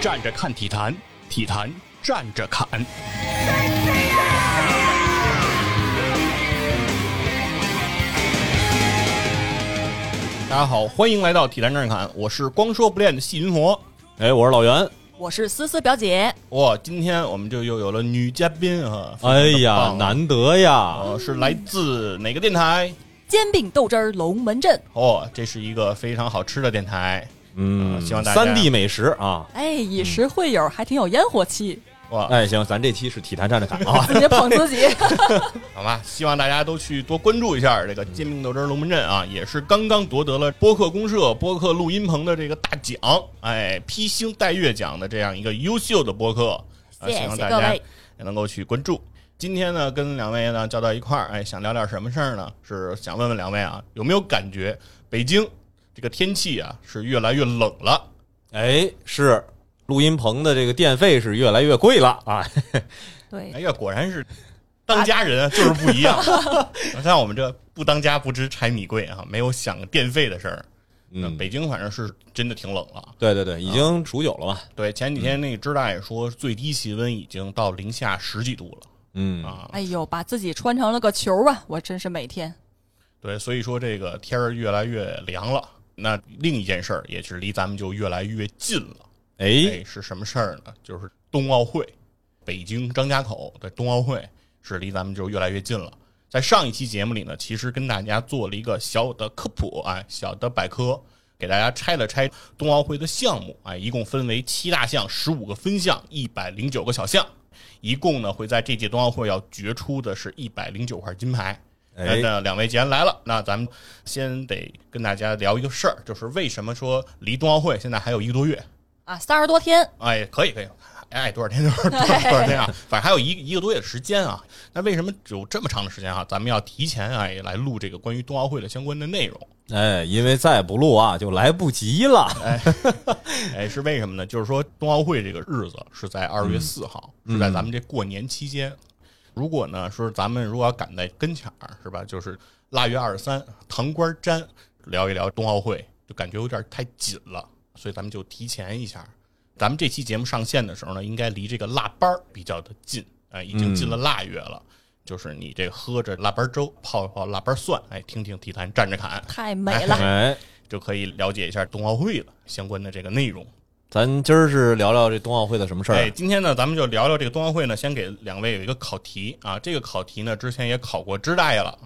站着看体坛，体坛站着侃。大家好，欢迎来到体坛站着侃，我是光说不练的细菌佛。哎，我是老袁。我是思思表姐，哇，今天我们就又有了女嘉宾啊！哎呀，难得呀！呃，是来自哪个电台？煎饼豆汁儿龙门阵。哦，这是一个非常好吃的电台。嗯，希望大家三 D 美食啊！哎，以食会友，还挺有烟火气。哇，哎，行，咱这期是体坛站着侃啊，自己捧自己，好吧？希望大家都去多关注一下这个煎饼豆汁儿龙门阵啊，也是刚刚夺得了播客公社播客录音棚的这个大奖，哎，披星戴月奖的这样一个优秀的播客，啊，希望大家也能够去关注。今天呢，跟两位呢叫到一块儿，哎，想聊点什么事儿呢？是想问问两位啊，有没有感觉北京这个天气啊是越来越冷了？哎，是。录音棚的这个电费是越来越贵了啊！对，哎呀，果然是当家人啊，就是不一样。像我们这不当家不知柴米贵啊，没有想电费的事儿。嗯，北京反正是真的挺冷了。对对对，已经数九了嘛。对，前几天那个知大爷说，最低气温已经到零下十几度了。嗯啊，哎呦，把自己穿成了个球啊！我真是每天。对，所以说这个天儿越来越凉了。那另一件事儿也是离咱们就越来越近了。哎，是什么事儿呢？就是冬奥会，北京张家口的冬奥会是离咱们就越来越近了。在上一期节目里呢，其实跟大家做了一个小的科普啊，小的百科，给大家拆了拆冬奥会的项目啊，一共分为七大项、十五个分项、一百零九个小项，一共呢会在这届冬奥会要决出的是一百零九块金牌。哎，那两位既然来了，那咱们先得跟大家聊一个事儿，就是为什么说离冬奥会现在还有一个多月？啊，三十多天，哎，可以可以，爱多少天就是多少天啊，反正还有一一个多月的时间啊。那为什么有这么长的时间啊？咱们要提前哎来录这个关于冬奥会的相关的内容。哎，因为再不录啊，就来不及了。哎，哎，是为什么呢？就是说冬奥会这个日子是在二月四号，是在咱们这过年期间。如果呢说咱们如果要赶在跟前儿，是吧？就是腊月二十三，糖瓜粘聊一聊冬奥会，就感觉有点太紧了。所以咱们就提前一下，咱们这期节目上线的时候呢，应该离这个腊八儿比较的近，哎，已经进了腊月了。就是你这喝着腊八粥，泡一泡腊八蒜，哎，听听体坛站着侃，太 美了，哎，就可以了解一下冬奥会了相关的这个内容。咱今儿是聊聊这冬奥会的什么事儿？哎，今天呢，咱们就聊聊这个冬奥会呢。先给两位有一个考题啊，这个考题呢，之前也考过知大爷了，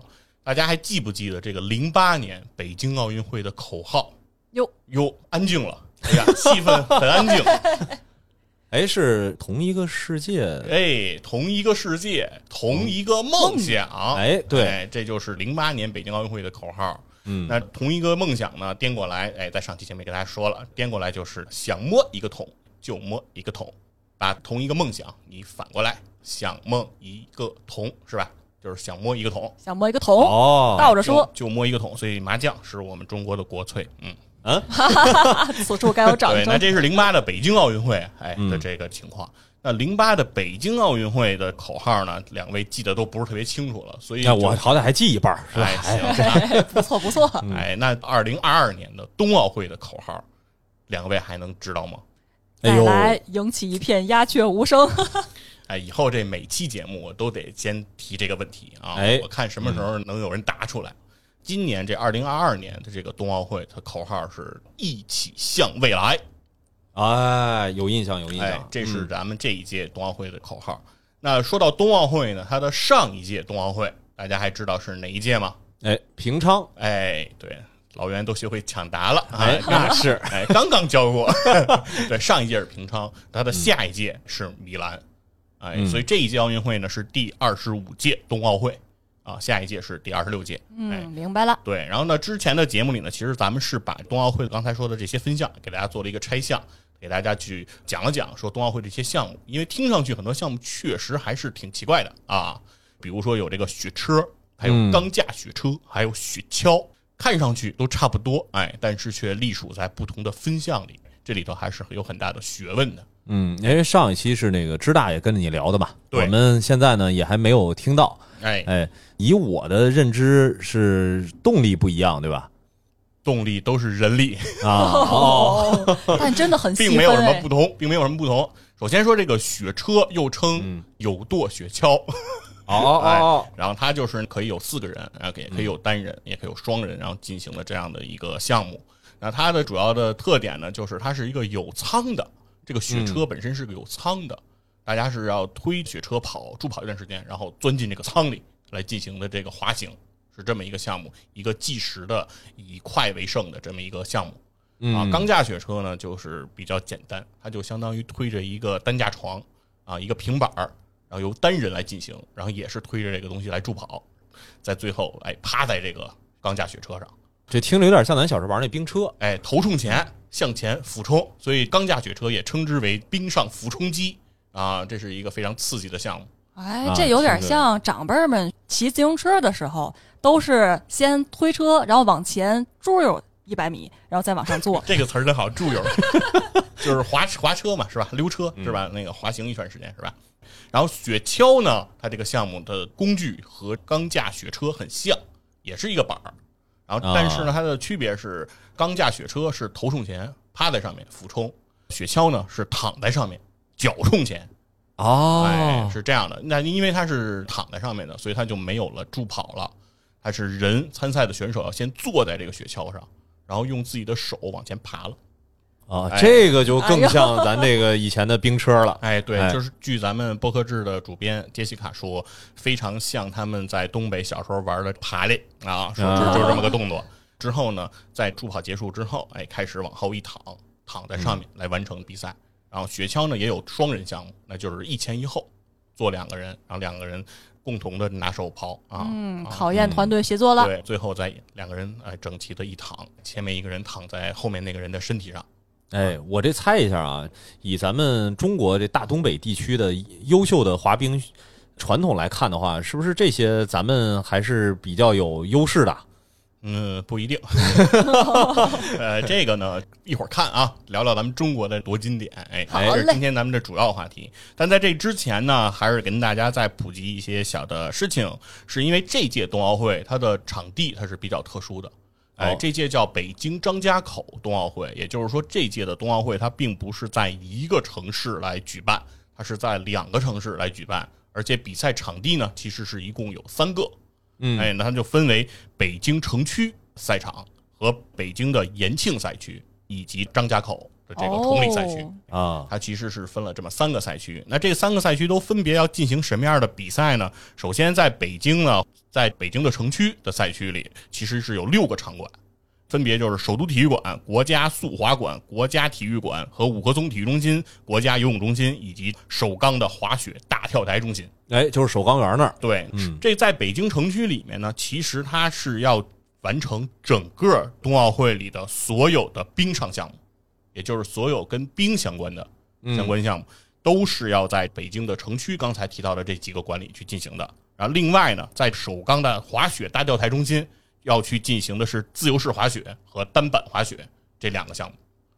大家还记不记得这个零八年北京奥运会的口号？哟哟，安静了。哎呀，气氛很安静。哎，是同一个世界，哎，同一个世界，同一个梦想。哎，对，这就是零八年北京奥运会的口号。嗯，那同一个梦想呢，颠过来，哎，在上期节目给大家说了，颠过来就是想摸一个桶就摸一个桶，把同一个梦想你反过来想摸一个桶，是吧？就是想摸一个桶，想摸一个桶哦，倒着说就摸一个桶，所以麻将是我们中国的国粹。嗯。嗯，此处该有掌声。对，那这是零八的北京奥运会，哎的这个情况。那零八的北京奥运会的口号呢？两位记得都不是特别清楚了，所以我好歹还记一半，是吧？哎，不错不错。哎，那二零二二年的冬奥会的口号，两位还能知道吗？再来，引起一片鸦雀无声。哎，以后这每期节目我都得先提这个问题啊！哎，我看什么时候能有人答出来。今年这二零二二年的这个冬奥会，它口号是一起向未来。哎，有印象，有印象，这是咱们这一届冬奥会的口号。那说到冬奥会呢，它的上一届冬奥会，大家还知道是哪一届吗？哎，平昌。哎，对，老袁都学会抢答了。哎，那是，哎，刚刚教过。对，上一届是平昌，它的下一届是米兰。哎，所以这一届奥运会呢是第二十五届冬奥会。啊，下一届是第二十六届。嗯，明白了。对，然后呢，之前的节目里呢，其实咱们是把冬奥会刚才说的这些分项给大家做了一个拆项，给大家去讲了讲，说冬奥会这些项目，因为听上去很多项目确实还是挺奇怪的啊，比如说有这个雪车，还有钢架雪车，还有雪橇，看上去都差不多，哎，但是却隶属在不同的分项里，这里头还是有很大的学问的。嗯，因为上一期是那个知大爷跟着你聊的嘛，我们现在呢也还没有听到。哎。哎，以我的认知是动力不一样，对吧？动力都是人力。啊，哦，但真的很，并没有什么不同，并没有什么不同。首先说这个雪车又称有舵雪橇，哦哦，然后它就是可以有四个人，然后也可以有单人，也可以有双人，然后进行了这样的一个项目。那它的主要的特点呢，就是它是一个有舱的，这个雪车本身是个有舱的，大家是要推雪车跑助跑一段时间，然后钻进这个舱里来进行的这个滑行。是这么一个项目，一个计时的以快为胜的这么一个项目啊。钢架雪车呢，就是比较简单，它就相当于推着一个担架床啊，一个平板儿，然后由单人来进行，然后也是推着这个东西来助跑，在最后哎趴在这个钢架雪车上，这听着有点像咱小时候玩那冰车，哎头冲前向前俯冲，所以钢架雪车也称之为冰上俯冲机啊，这是一个非常刺激的项目。哎，这有点像长辈们骑自行车的时候。都是先推车，然后往前猪悠一百米，然后再往上坐。这个词儿真好，猪悠，就是滑滑车嘛，是吧？溜车是吧？那个滑行一段时间是吧？然后雪橇呢，它这个项目的工具和钢架雪车很像，也是一个板儿。然后但是呢，它的区别是，钢架雪车是头冲前趴在上面俯冲，雪橇呢是躺在上面脚冲前。哦，是这样的。那因为它是躺在上面的，所以它就没有了助跑了。它是人参赛的选手要先坐在这个雪橇上，然后用自己的手往前爬了啊，这个就更像咱这个以前的冰车了。哎，对，就是据咱们播客制的主编杰西卡说，非常像他们在东北小时候玩的爬犁啊，说就是这么个动作。之后呢，在助跑结束之后，哎，开始往后一躺，躺在上面来完成比赛。然后雪橇呢也有双人项目，那就是一前一后坐两个人，然后两个人。共同的拿手抛啊，嗯，考验团队协作了。对，最后再两个人哎整齐的一躺，前面一个人躺在后面那个人的身体上。哎，我这猜一下啊，以咱们中国这大东北地区的优秀的滑冰传统来看的话，是不是这些咱们还是比较有优势的？嗯，不一定。呃，这个呢，一会儿看啊，聊聊咱们中国的夺金点。哎，这是今天咱们的主要话题。但在这之前呢，还是跟大家再普及一些小的事情。是因为这届冬奥会它的场地它是比较特殊的。哎，这届叫北京张家口冬奥会，也就是说，这届的冬奥会它并不是在一个城市来举办，它是在两个城市来举办，而且比赛场地呢，其实是一共有三个。嗯，哎，那它就分为北京城区赛场和北京的延庆赛区以及张家口的这个同里赛区啊，它其实是分了这么三个赛区。那这三个赛区都分别要进行什么样的比赛呢？首先，在北京呢，在北京的城区的赛区里，其实是有六个场馆。分别就是首都体育馆、国家速滑馆、国家体育馆和五棵松体育中心、国家游泳中心以及首钢的滑雪大跳台中心。哎，就是首钢园那儿。对，这在北京城区里面呢，其实它是要完成整个冬奥会里的所有的冰上项目，也就是所有跟冰相关的相关项目，都是要在北京的城区刚才提到的这几个馆里去进行的。然后另外呢，在首钢的滑雪大跳台中心。要去进行的是自由式滑雪和单板滑雪这两个项目，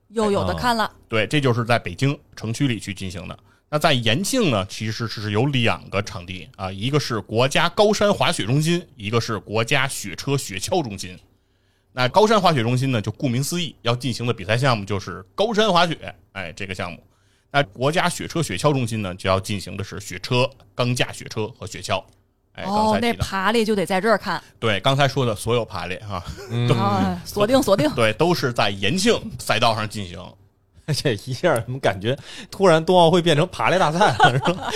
又有的看了。对，这就是在北京城区里去进行的。那在延庆呢，其实是有两个场地啊，一个是国家高山滑雪中心，一个是国家雪车雪橇中心。那高山滑雪中心呢，就顾名思义，要进行的比赛项目就是高山滑雪，哎，这个项目。那国家雪车雪橇中心呢，就要进行的是雪车、钢架雪车和雪橇。哦，那爬犁就得在这儿看。对，刚才说的所有爬犁哈，锁定锁定。对，都是在延庆赛道上进行。这一下怎么感觉突然冬奥会变成爬犁大赛了？是吧？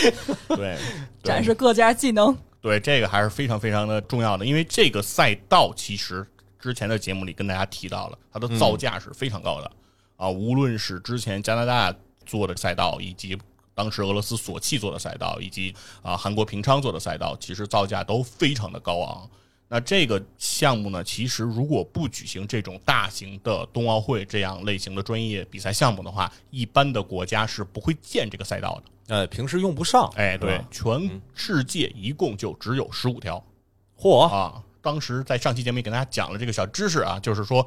对，展示各家技能。对，这个还是非常非常的重要的，因为这个赛道其实之前的节目里跟大家提到了，它的造价是非常高的啊，无论是之前加拿大做的赛道，以及。当时俄罗斯索契做的赛道，以及啊韩国平昌做的赛道，其实造价都非常的高昂。那这个项目呢，其实如果不举行这种大型的冬奥会这样类型的专业比赛项目的话，一般的国家是不会建这个赛道的。呃，平时用不上。哎，对，全世界一共就只有十五条。嚯啊！当时在上期节目也跟大家讲了这个小知识啊，就是说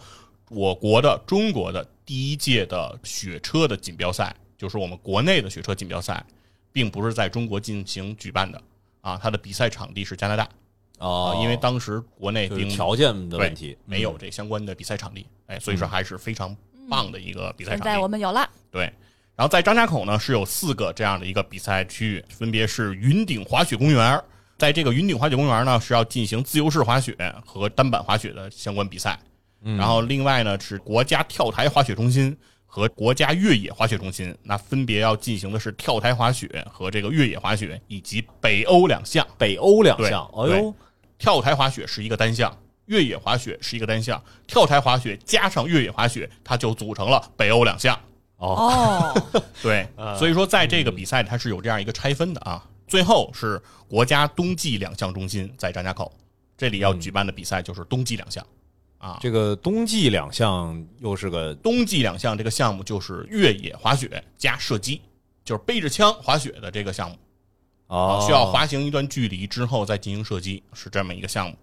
我国的中国的第一届的雪车的锦标赛。就是我们国内的雪车锦标赛，并不是在中国进行举办的啊，它的比赛场地是加拿大哦啊，，因为当时国内条件的问题没有这相关的比赛场地，哎，所以说还是非常棒的一个比赛现在我场地。们有了，对，然后在张家口呢是有四个这样的一个比赛区域，分别是云顶滑雪公园。在这个云顶滑雪公园呢，是要进行自由式滑雪和单板滑雪的相关比赛。然后另外呢是国家跳台滑雪中心和国家越野滑雪中心，那分别要进行的是跳台滑雪和这个越野滑雪以及北欧两项。北欧两项，哎呦，跳台滑雪是一个单项，越野滑雪是一个单项，跳台滑雪加上越野滑雪，它就组成了北欧两项。哦，哦，对，所以说在这个比赛它是有这样一个拆分的啊。最后是国家冬季两项中心在张家口，这里要举办的比赛就是冬季两项啊。这个冬季两项又是个冬季两项这个项目就是越野滑雪加射击，就是背着枪滑雪的这个项目哦啊，，需要滑行一段距离之后再进行射击，是这么一个项目。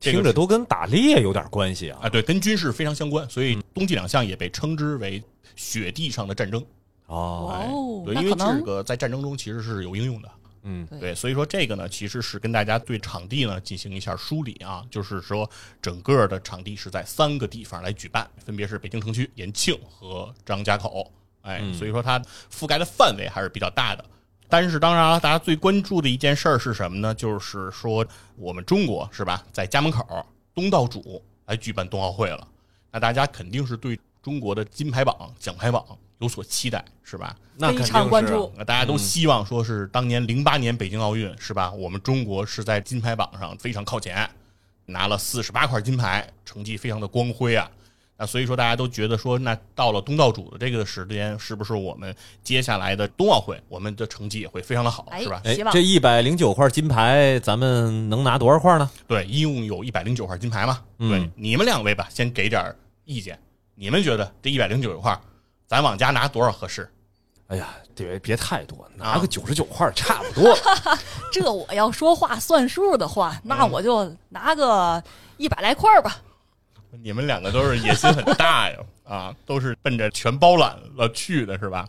听着都跟打猎有点关系啊啊，对，跟军事非常相关，所以冬季两项也被称之为雪地上的战争。哦，对，因为这个在战争中其实是有应用的。嗯对，所以说这个呢，其实是跟大家对场地呢进行一下梳理啊，就是说整个的场地是在三个地方来举办，分别是北京城区、延庆和张家口。哎，所以说它覆盖的范围还是比较大的。但是当然了，大家最关注的一件事儿是什么呢？就是说我们中国是吧，在家门口东道主来举办冬奥会了，那大家肯定是对中国的金牌榜、奖牌榜有所期待，是吧？那肯定关注那大家都希望说是当年零八年北京奥运是吧？我们中国是在金牌榜上非常靠前，拿了四十八块金牌，成绩非常的光辉啊。那所以说大家都觉得说，那到了东道主的这个时间，是不是我们接下来的冬奥会，我们的成绩也会非常的好，哎是吧？哎这一百零九块金牌，咱们能拿多少块呢？对，一共有一百零九块金牌嘛。嗯对，你们两位吧，先给点意见，你们觉得这一百零九块，咱往家拿多少合适？哎呀，别别太多，拿啊个九十九块差不多。这我要说话算数的话，那我就拿个一百来块儿吧。你们两个都是野心很大呀，啊，都是奔着全包揽了去的，是吧？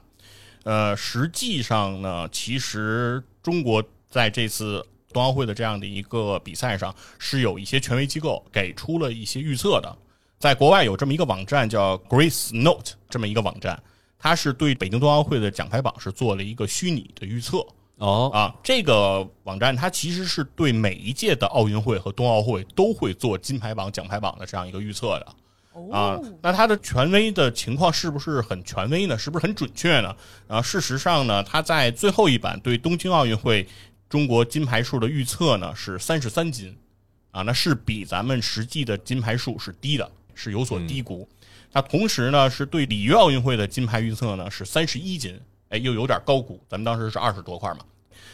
呃，实际上呢，其实中国在这次冬奥会的这样的一个比赛上，是有一些权威机构给出了一些预测的。在国外有这么一个网站叫 Grace Note 这么一个网站，它是对北京冬奥会的奖牌榜是做了一个虚拟的预测。哦，啊，这个网站它其实是对每一届的奥运会和冬奥会都会做金牌榜、奖牌榜的这样一个预测的啊哦。那它的权威的情况是不是很权威呢？是不是很准确呢？啊，事实上呢，它在最后一版对东京奥运会中国金牌数的预测呢是三十三金啊，那是比咱们实际的金牌数是低的，是有所低估。那同时呢，是对里约奥运会的金牌预测呢是三十一金，哎，又有点高估，咱们当时是二十多块嘛。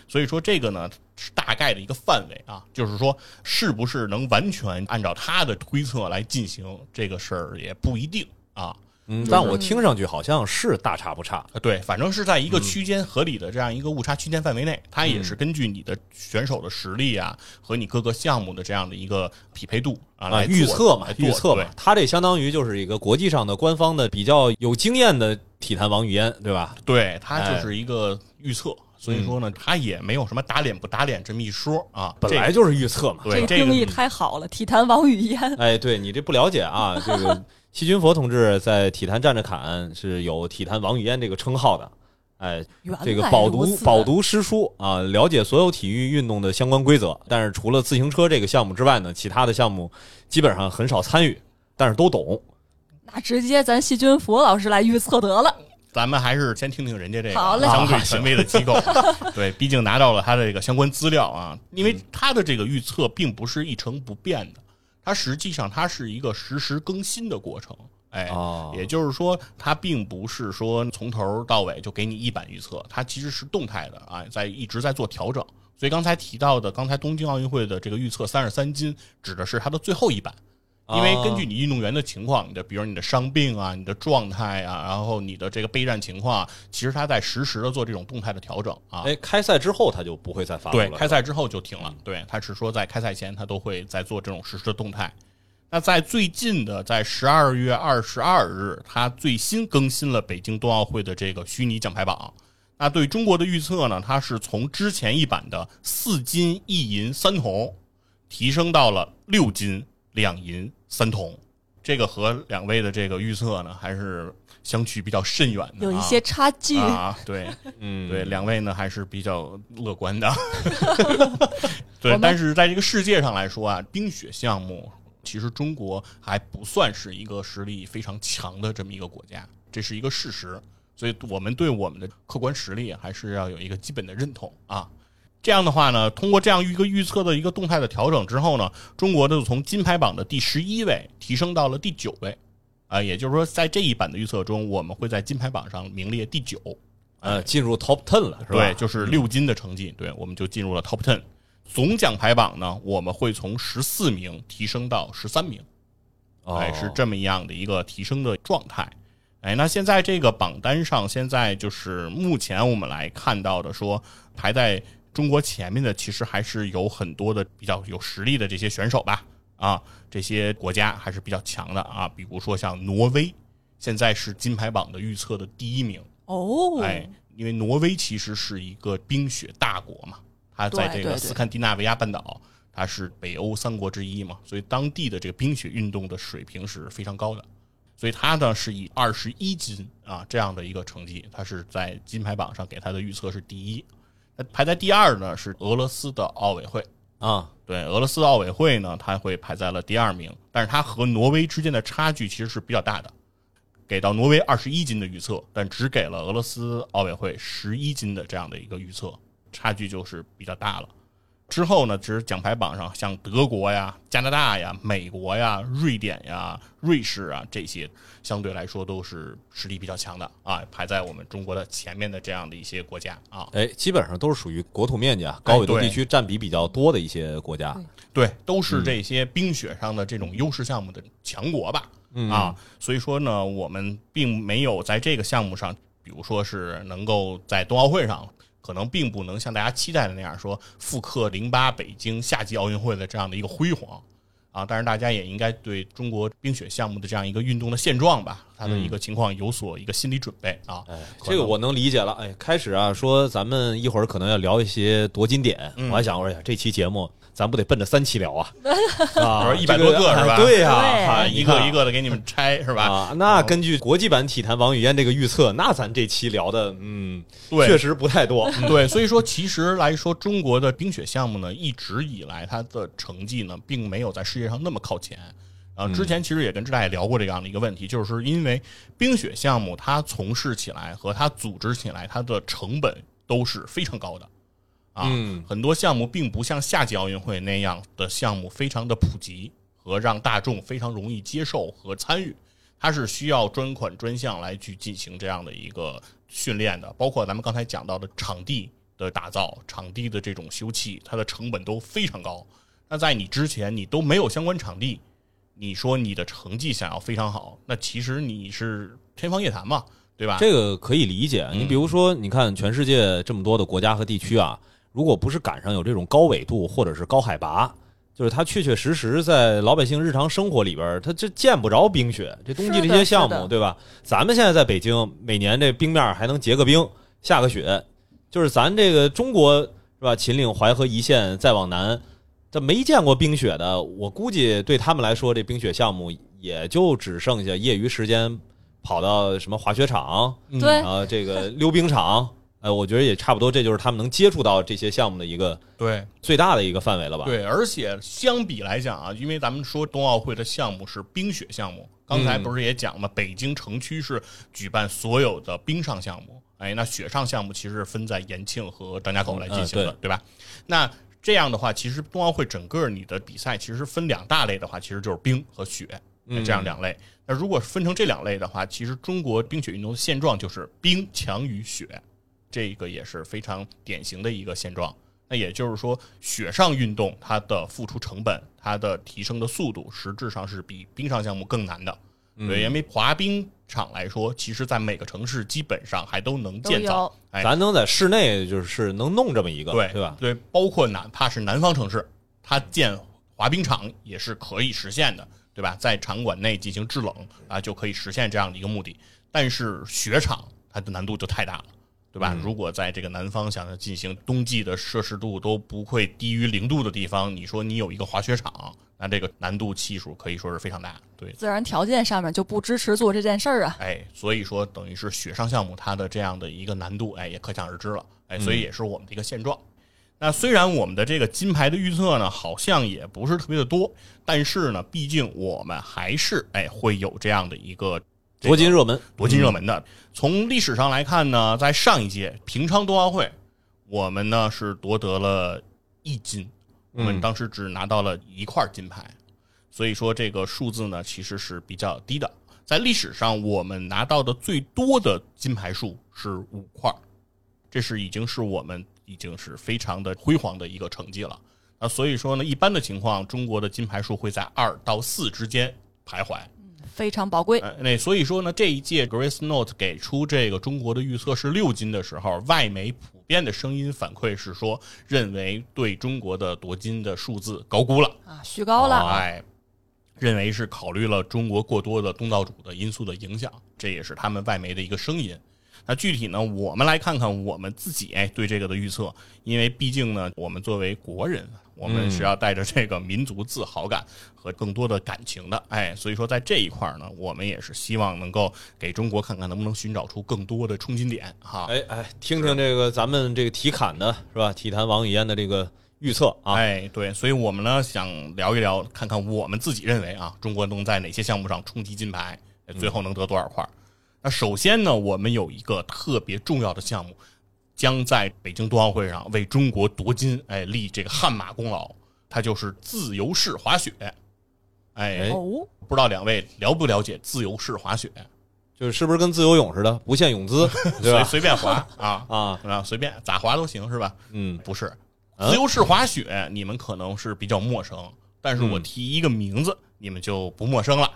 所以说这个呢是大概的一个范围啊，就是说是不是能完全按照他的推测来进行这个事儿也不一定啊。嗯，但我听上去好像是大差不差。呃对，反正是在一个区间合理的这样一个误差区间范围内，它也是根据你的选手的实力啊和你各个项目的这样的一个匹配度啊啊，来预测嘛预测嘛，它这相当于就是一个国际上的官方的比较有经验的体坛王语嫣，对吧？对，它哎就是一个预测，所以说呢，它也没有什么打脸不打脸这么一说啊。本来就是预测嘛。对这个这个定义太好了，体坛王语嫣。哎，对你这不了解啊，这个细菌佛同志在体坛站着侃是有体坛王语嫣这个称号的。哎，这个饱读饱读诗书啊，了解所有体育运动的相关规则。但是除了自行车这个项目之外呢，其他的项目基本上很少参与，但是都懂。那直接咱细菌佛老师来预测得了。咱们还是先听听人家这个好 嘞相对权威的机构，对，毕竟拿到了他的这个相关资料啊，因为他的这个预测并不是一成不变的，它实际上它是一个实时更新的过程。哎，哦也就是说，它并不是说从头到尾就给你一版预测，它其实是动态的啊，在一直在做调整。所以刚才提到的，刚才东京奥运会的这个预测三十三金，指的是它的最后一版。因为根据你运动员的情况，你的比如你的伤病啊、你的状态啊，然后你的这个备战情况啊，其实他在实时的做这种动态的调整啊。哎，开赛之后他就不会再发布了。对，开赛之后就停了。对，他是说在开赛前他都会在做这种实时的动态。那在最近的，在十二月二十二日，他最新更新了北京冬奥会的这个虚拟奖牌榜。那对中国的预测呢，它是从之前一版的四金一银三铜，提升到了六金两银三铜。这个和两位的这个预测呢，还是相去比较甚远的，有一些差距。啊。对嗯，对，两位呢还是比较乐观的。对，但是在这个世界上来说啊，冰雪项目其实中国还不算是一个实力非常强的这么一个国家，这是一个事实。所以我们对我们的客观实力还是要有一个基本的认同啊。这样的话呢，通过这样一个预测的一个动态的调整之后呢，中国就从金牌榜的第十一位提升到了第九位，啊、也就是说，在这一版的预测中，我们会在金牌榜上名列第九，呃，进入 top ten 了，是吧？对，就是六金的成绩，对，我们就进入了 top ten。总奖牌榜呢，我们会从十四名提升到十三名，哦哎，是这么样的一个提升的状态。哎，那现在这个榜单上，现在就是目前我们来看到的说，排在中国前面的，其实还是有很多的比较有实力的这些选手吧。啊，这些国家还是比较强的啊，比如说像挪威，现在是金牌榜的预测的第一名。哦，哎，因为挪威其实是一个冰雪大国嘛，它在这个斯堪的纳维亚半岛，它是北欧三国之一嘛，所以当地的这个冰雪运动的水平是非常高的。所以他呢是以二十一金啊这样的一个成绩，他是在金牌榜上给他的预测是第一。那排在第二呢是俄罗斯的奥委会，啊，对，俄罗斯奥委会呢，它会排在了第二名，但是它和挪威之间的差距其实是比较大的，给到挪威二十一斤的预测，但只给了俄罗斯奥委会十一斤的这样的一个预测，差距就是比较大了。之后呢，其实奖牌榜上像德国呀、加拿大呀、美国呀、瑞典呀、瑞士啊这些，相对来说都是实力比较强的啊，排在我们中国的前面的这样的一些国家啊。哎，基本上都是属于国土面积啊高纬度地区占比比较多的一些国家。对，都是这些冰雪上的这种优势项目的强国吧。啊，所以说呢，我们并没有在这个项目上，比如说是能够在冬奥会上，可能并不能像大家期待的那样说复刻零八北京夏季奥运会的这样的一个辉煌。啊。但是大家也应该对中国冰雪项目的这样一个运动的现状吧，它的一个情况有所一个心理准备啊。哎，这个我能理解了。哎，开始啊，说咱们一会儿可能要聊一些夺金点，嗯我还想，我说哎呀，这期节目咱不得奔着三期聊啊？啊说，100多个是吧对呀，一个一个的给你们拆是吧？啊，那根据国际版体坛王语嫣这个预测，那咱这期聊的，嗯，对确实不太多。对，所以说其实来说，中国的冰雪项目呢，一直以来它的成绩呢，并没有在世界上那么靠前。啊，之前其实也跟志大爷聊过这样的一个问题，就是因为冰雪项目它从事起来和它组织起来，它的成本都是非常高的。啊，嗯很多项目并不像夏季奥运会那样的项目非常的普及和让大众非常容易接受和参与，它是需要专款专项来去进行这样的一个训练的，包括咱们刚才讲到的场地的打造、场地的这种修葺，它的成本都非常高。那在你之前，你都没有相关场地，你说你的成绩想要非常好，那其实你是天方夜谭嘛，对吧？这个可以理解。你比如说，你看全世界这么多的国家和地区啊，如果不是赶上有这种高纬度或者是高海拔，就是它确确实实在老百姓日常生活里边，它这见不着冰雪。这冬季这些项目，对吧？咱们现在在北京，每年这冰面还能结个冰、下个雪，就是咱这个中国是吧？秦岭、淮河一线再往南，这没见过冰雪的，我估计对他们来说，这冰雪项目也就只剩下业余时间跑到什么滑雪场，嗯对啊，这个溜冰场，呃，我觉得也差不多，这就是他们能接触到这些项目的一个对最大的一个范围了吧？，对，而且相比来讲啊，因为咱们说冬奥会的项目是冰雪项目，刚才不是也讲嘛，北京城区是举办所有的冰上项目，哎，那雪上项目其实是分在延庆和张家口来进行的，嗯对吧？那这样的话，其实冬奥会整个你的比赛其实分两大类的话，其实就是冰和雪嗯这样两类。那如果分成这两类的话，其实中国冰雪运动的现状就是冰强于雪，这个也是非常典型的一个现状。那也就是说，雪上运动它的付出成本、它的提升的速度，实质上是比冰上项目更难的。嗯对，因为滑冰场来说，其实在每个城市基本上还都能建造。哎，咱能在室内就是能弄这么一个，对对吧？对，包括哪怕是南方城市，它建滑冰场也是可以实现的，对吧？在场馆内进行制冷啊，就可以实现这样的一个目的。但是雪场它的难度就太大了对吧？嗯如果在这个南方想要进行冬季的摄氏度都不会低于零度的地方，你说你有一个滑雪场，那这个难度系数可以说是非常大。对，自然条件上面就不支持做这件事儿啊。哎，所以说等于是雪上项目它的这样的一个难度，哎，也可想而知了。哎，所以也是我们的一个现状。那虽然我们的这个金牌的预测呢，好像也不是特别的多，但是呢，毕竟我们还是哎会有这样的一个这个夺金热门，夺金热门的。从历史上来看呢，在上一届平昌冬奥会，我们呢是夺得了一金，我们嗯当时只拿到了一块金牌，所以说这个数字呢其实是比较低的。在历史上，我们拿到的最多的金牌数是五块，这是已经是我们已经是非常的辉煌的一个成绩了。那所以说呢，一般的情况，中国的金牌数会在二到四之间徘徊。非常宝贵。呃，那所以说呢，这一届 Grace Note 给出这个中国的预测是六金的时候，外媒普遍的声音反馈是说，认为对中国的夺金的数字高估了，啊，虚高了，哎，认为是考虑了中国过多的东道主的因素的影响，这也是他们外媒的一个声音。那具体呢，我们来看看我们自己哎对这个的预测，因为毕竟呢，我们作为国人，我们是要带着这个民族自豪感和更多的感情的，哎，所以说在这一块儿呢，我们也是希望能够给中国看看能不能寻找出更多的冲金点哈。哎哎，听听这个咱们这个体坎的是吧？体坛王语嫣的这个预测啊，哎，对，所以我们呢想聊一聊，看看我们自己认为啊，中国能在哪些项目上冲击金牌，哎最后能得多少块儿。那首先呢，我们有一个特别重要的项目，将在北京冬奥会上为中国夺金，哎，立这个汗马功劳，他就是自由式滑雪。哎，不知道两位了不了解自由式滑雪？就是是不是跟自由泳似的，不限泳姿，对吧？随随便滑啊 啊，啊，随便咋滑都行是吧？嗯，不是，啊自由式滑雪你们可能是比较陌生，但是我嗯提一个名字，你们就不陌生了，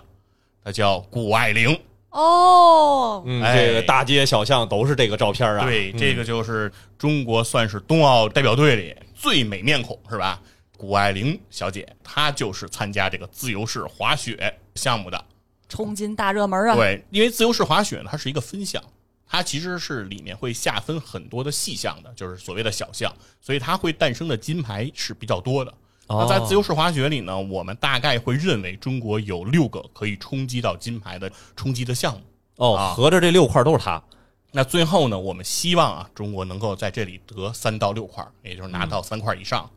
它叫谷爱凌。哦，嗯，哎这个大街小巷都是这个照片啊。对，嗯这个就是中国算是冬奥代表队里最美面孔是吧？谷爱凌小姐，她就是参加这个自由式滑雪项目的。冲金大热门啊！对，因为自由式滑雪呢，它是一个分项，它其实是里面会下分很多的细项的，就是所谓的小项，所以它会诞生的金牌是比较多的。哦那在自由式滑雪里呢，我们大概会认为中国有六个可以冲击到金牌的冲击的项目。哦，啊合着这六块都是他。那最后呢，我们希望啊，中国能够在这里得三到六块，也就是拿到三块以上。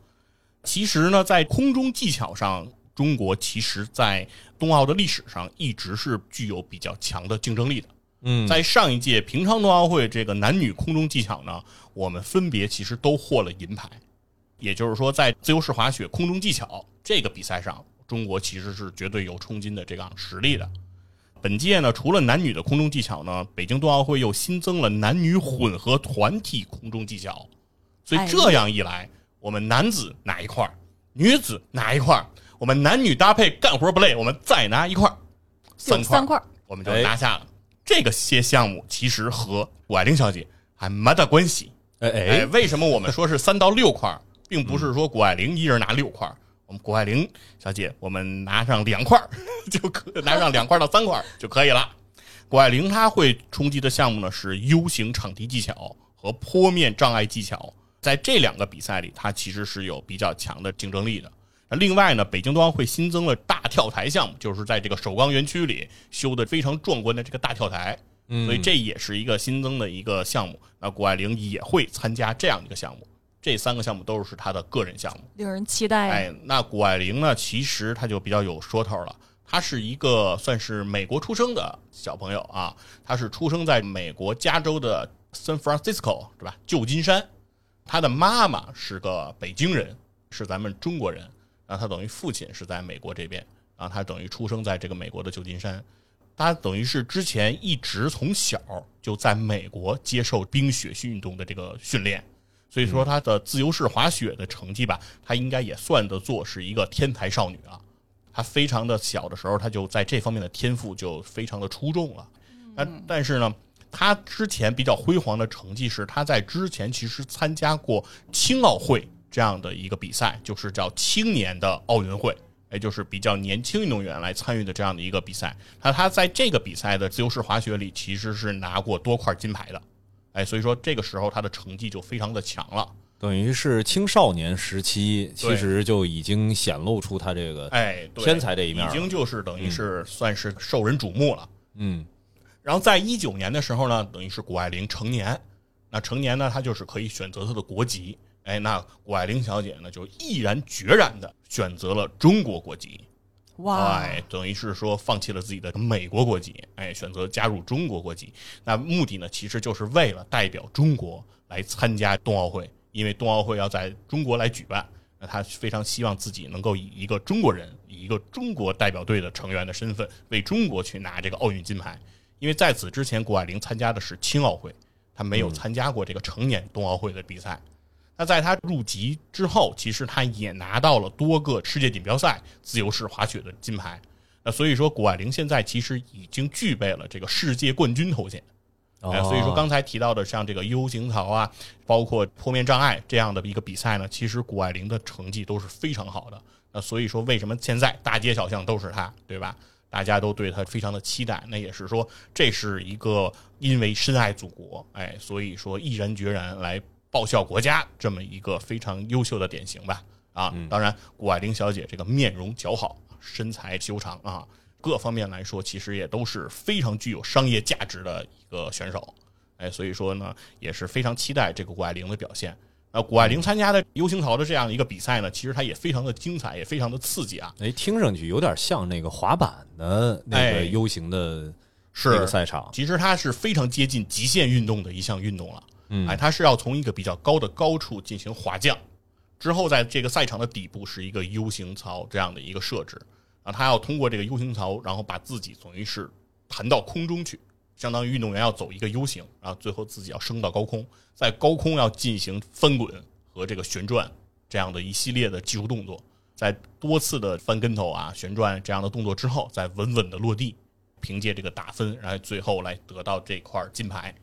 其实呢，在空中技巧上，中国其实在冬奥的历史上一直是具有比较强的竞争力的。嗯，在上一届平昌冬奥会这个男女空中技巧呢，我们分别其实都获了银牌。也就是说，在自由式滑雪空中技巧这个比赛上，中国其实是绝对有冲金的这样实力的。本届呢，除了男女的空中技巧呢，北京冬奥会又新增了男女混合团体空中技巧，所以哎这样一来，我们男子拿一块儿，女子拿一块儿，我们男女搭配干活不累，我们再拿一块儿，三块儿三块，我们就拿下了。这个些项目其实和谷爱凌小姐还没大关系。哎哎，哎，为什么我们说是三到六块儿，并不是说谷爱凌一人拿六块？我们谷爱凌小姐，我们拿上两块 就可拿上两块到三块就可以了。谷爱凌她会冲击的项目呢是 U 型场地技巧和坡面障碍技巧，在这两个比赛里，她其实是有比较强的竞争力的。那另外呢，北京冬奥会新增了大跳台项目，就是在这个首钢园区里修的非常壮观的这个大跳台，嗯所以这也是一个新增的一个项目。那谷爱凌也会参加这样一个项目，这三个项目都是他的个人项目。令人期待。哎，那谷爱凌呢，其实她就比较有说头了。她是一个算是美国出生的小朋友啊，她是出生在美国加州的 San Francisco，是吧？旧金山。她的妈妈是个北京人，是咱们中国人。然后她等于父亲是在美国这边，然后她等于出生在这个美国的旧金山。她等于是之前一直从小就在美国接受冰雪运动的这个训练，所以说她的自由式滑雪的成绩吧，她应该也算得做是一个天才少女啊。她非常的小的时候，她就在这方面的天赋就非常的出众了。那但是呢，她之前比较辉煌的成绩是她在之前其实参加过青奥会这样的一个比赛，就是叫青年的奥运会。也就是比较年轻运动员来参与的这样的一个比赛，那他在这个比赛的自由式滑雪里其实是拿过多块金牌的，哎，所以说这个时候他的成绩就非常的强了。等于是青少年时期，其实就已经显露出他这个哎，天才这一面已经就是等于是算是受人瞩目了。嗯然后在一九年的时候呢，等于是谷爱凌成年，那成年呢，她就是可以选择她的国籍。哎，那谷爱凌小姐呢，就毅然决然的选择了中国国籍。哇，哎，等于是说放弃了自己的美国国籍，哎，选择加入中国国籍。那目的呢，其实就是为了代表中国来参加冬奥会，因为冬奥会要在中国来举办。那他非常希望自己能够以一个中国人，以一个中国代表队的成员的身份，为中国去拿这个奥运金牌。因为在此之前，谷爱凌参加的是青奥会，她没有参加过这个成年冬奥会的比赛。那在他入籍之后，其实他也拿到了多个世界锦标赛自由式滑雪的金牌。那所以说，谷爱凌现在其实已经具备了这个世界冠军头衔。哎，所以说刚才提到的像这个 U 型槽啊，包括坡面障碍这样的一个比赛呢，其实谷爱凌的成绩都是非常好的。那所以说，为什么现在大街小巷都是她，对吧？大家都对她非常的期待。那也是说，这是一个因为深爱祖国，哎，所以说毅然决然来报效国家这么一个非常优秀的典型吧。啊，当然，谷爱凌小姐这个面容姣好，身材修长啊，各方面来说，其实也都是非常具有商业价值的一个选手。哎，所以说呢，也是非常期待这个谷爱凌的表现。那谷爱凌参加的 U 型槽的这样一个比赛呢，其实它也非常的精彩，也非常的刺激啊。哎，听上去有点像那个滑板的那哎个 U 型的是那个赛场。其实它是非常接近极限运动的一项运动了。嗯。哎，它是要从一个比较高的高处进行滑降，之后在这个赛场的底部是一个 U 型槽这样的一个设置。啊，他要通过这个 U 型槽，然后把自己等于是弹到空中去，相当于运动员要走一个 U 型，然后最后自己要升到高空，在高空要进行翻滚和这个旋转这样的一系列的技术动作，在多次的翻跟头啊、旋转这样的动作之后，再稳稳的落地，凭借这个打分，然后最后来得到这块金牌。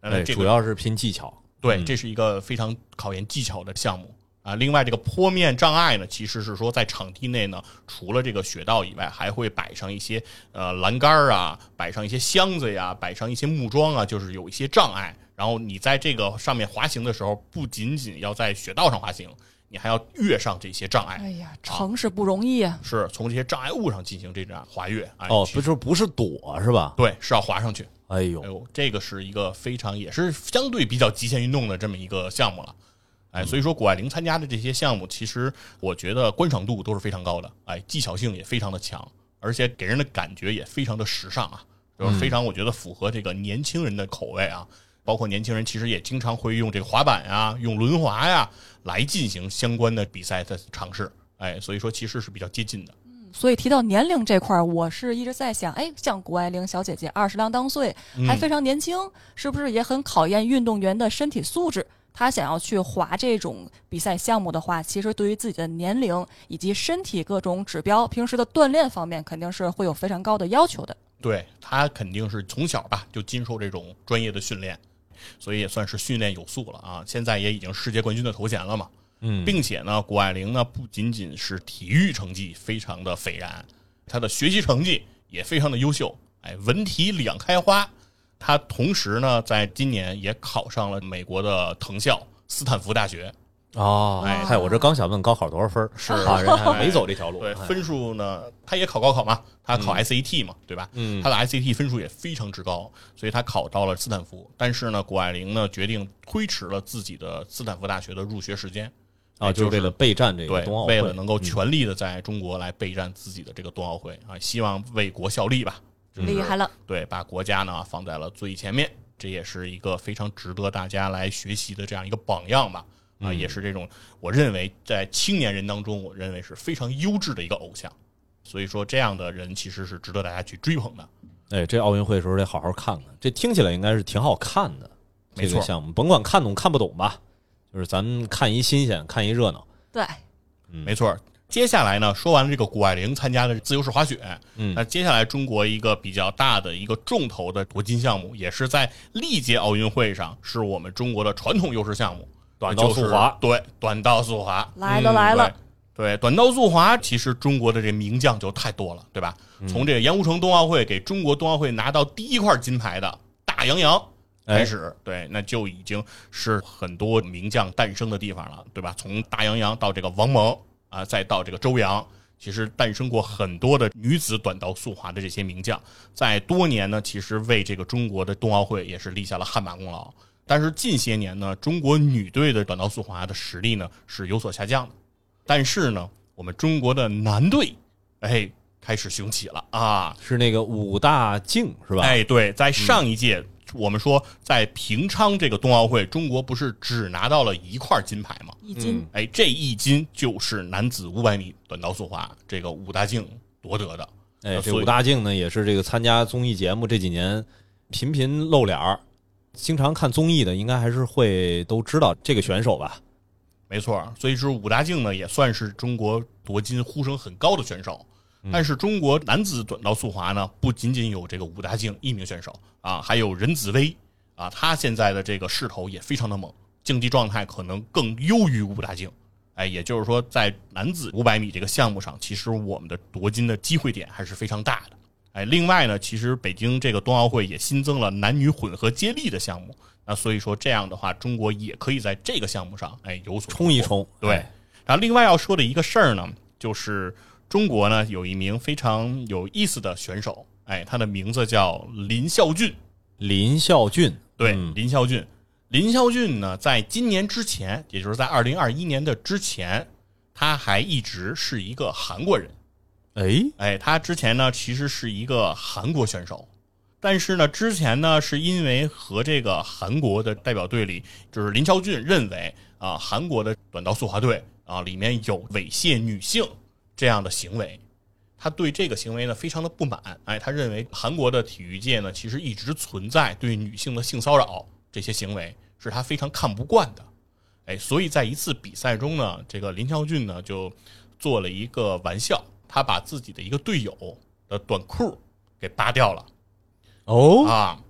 那哎，这个主要是拼技巧。对，嗯这是一个非常考验技巧的项目啊。另外，这个坡面障碍呢，其实是说在场地内呢，除了这个雪道以外，还会摆上一些呃栏杆儿啊，摆上一些箱子呀，摆上一些木桩啊，就是有一些障碍。然后你在这个上面滑行的时候，不仅仅要在雪道上滑行，你还要越上这些障碍，哎呀，成是不容易啊！是从这些障碍物上进行这种滑跃。哎、哦，去不是不是躲是吧？对，是要滑上去。哎呦哎，呦，这个是一个非常也是相对比较极限运动的这么一个项目了。哎，所以说谷爱凌参加的这些项目，其实我觉得观赏度都是非常高的，哎，技巧性也非常的强，而且给人的感觉也非常的时尚啊，就是非常我觉得符合这个年轻人的口味啊。包括年轻人其实也经常会用这个滑板呀、用轮滑呀来进行相关的比赛的尝试，哎，所以说其实是比较接近的。所以提到年龄这块儿，我是一直在想，哎，像谷爱凌小姐姐二十郎当岁，还非常年轻，是不是也很考验运动员的身体素质？她想要去滑这种比赛项目的话，其实对于自己的年龄以及身体各种指标，平时的锻炼方面，肯定是会有非常高的要求的。对她肯定是从小吧就经受这种专业的训练，所以也算是训练有素了啊。现在也已经世界冠军的头衔了嘛，嗯，并且呢，谷爱凌呢不仅仅是体育成绩非常的斐然，她的学习成绩也非常的优秀，哎，文体两开花。她同时呢，在今年也考上了美国的藤校斯坦福大学，哦，哎嗨，我这刚想问高考多少分儿是啊，人还没走这条路。对，哎分数呢，他也考高考嘛，他考 SAT 嘛，对吧？嗯他的 SAT 分数也非常之高，所以他考到了斯坦福。但是呢，谷爱凌呢决定推迟了自己的斯坦福大学的入学时间，啊，哎就是为了备战这个冬奥，会，为了能够全力的在中国来备战自己的这个冬奥会啊，希望为国效力吧。厉害了，对，把国家呢放在了最前面，这也是一个非常值得大家来学习的这样一个榜样吧。啊，也是这种我认为在青年人当中，我认为是非常优质的一个偶像。所以说，这样的人其实是值得大家去追捧的。哎，这奥运会的时候得好好看看，这听起来应该是挺好看的。没错这个项目，甭管看懂看不懂吧，就是咱看一新鲜，看一热闹。对，没错。接下来呢，说完了这个谷爱凌参加的自由式滑雪，嗯那接下来中国一个比较大的一个重头的夺金项目，也是在历届奥运会上是我们中国的传统优势项目——短道速滑就是对，短道速滑。来了来了，对，短道速滑其实中国的这名将就太多了，对吧？从这个盐湖城冬奥会给中国冬奥会拿到第一块金牌的大杨洋，开始，对，那就已经是很多名将诞生的地方了，对吧？从大洋洋到这个王蒙啊，再到这个周洋，其实诞生过很多的女子短道速滑的这些名将，在多年呢，其实为这个中国的冬奥会也是立下了汗马功劳。但是近些年呢，中国女队的短道速滑的实力呢是有所下降的，但是呢，我们中国的男队，哎，开始雄起了啊！是那个武大靖是吧？哎，对，在上一届。我们说，在平昌这个冬奥会，中国不是只拿到了一块金牌吗？一金，哎，这一金就是男子五百米短道速滑这个武大靖夺得的。哎，这武大靖呢，也是这个参加综艺节目这几年频频露脸儿，经常看综艺的，应该还是会都知道这个选手吧？没错，所以说武大靖呢，也算是中国夺金呼声很高的选手。但是中国男子短道速滑呢，不仅仅有这个武大靖一名选手啊，还有任子威啊，他现在的这个势头也非常的猛，竞技状态可能更优于武大靖。哎，也就是说，在男子五百米这个项目上，其实我们的夺金的机会点还是非常大的。哎，另外呢，其实北京这个冬奥会也新增了男女混合接力的项目，那所以说这样的话，中国也可以在这个项目上哎有所冲一冲。对，然后另外要说的一个事儿呢，就是。中国呢有一名非常有意思的选手，哎，他的名字叫林孝俊。林孝俊，对，林孝俊。林孝俊呢，在今年之前，也就是在二零二一年的之前，他还一直是一个韩国人。哎哎，他之前呢其实是一个韩国选手，但是呢之前呢是因为和这个韩国的代表队里，就是林孝俊认为啊韩国的短道速滑队啊里面有猥亵女性。这样的行为，他对这个行为呢非常的不满。哎，他认为韩国的体育界呢其实一直存在对女性的性骚扰这些行为，是他非常看不惯的。哎，所以在一次比赛中呢，这个林孝俊呢就做了一个玩笑，他把自己的一个队友的短裤给扒掉了。哦啊，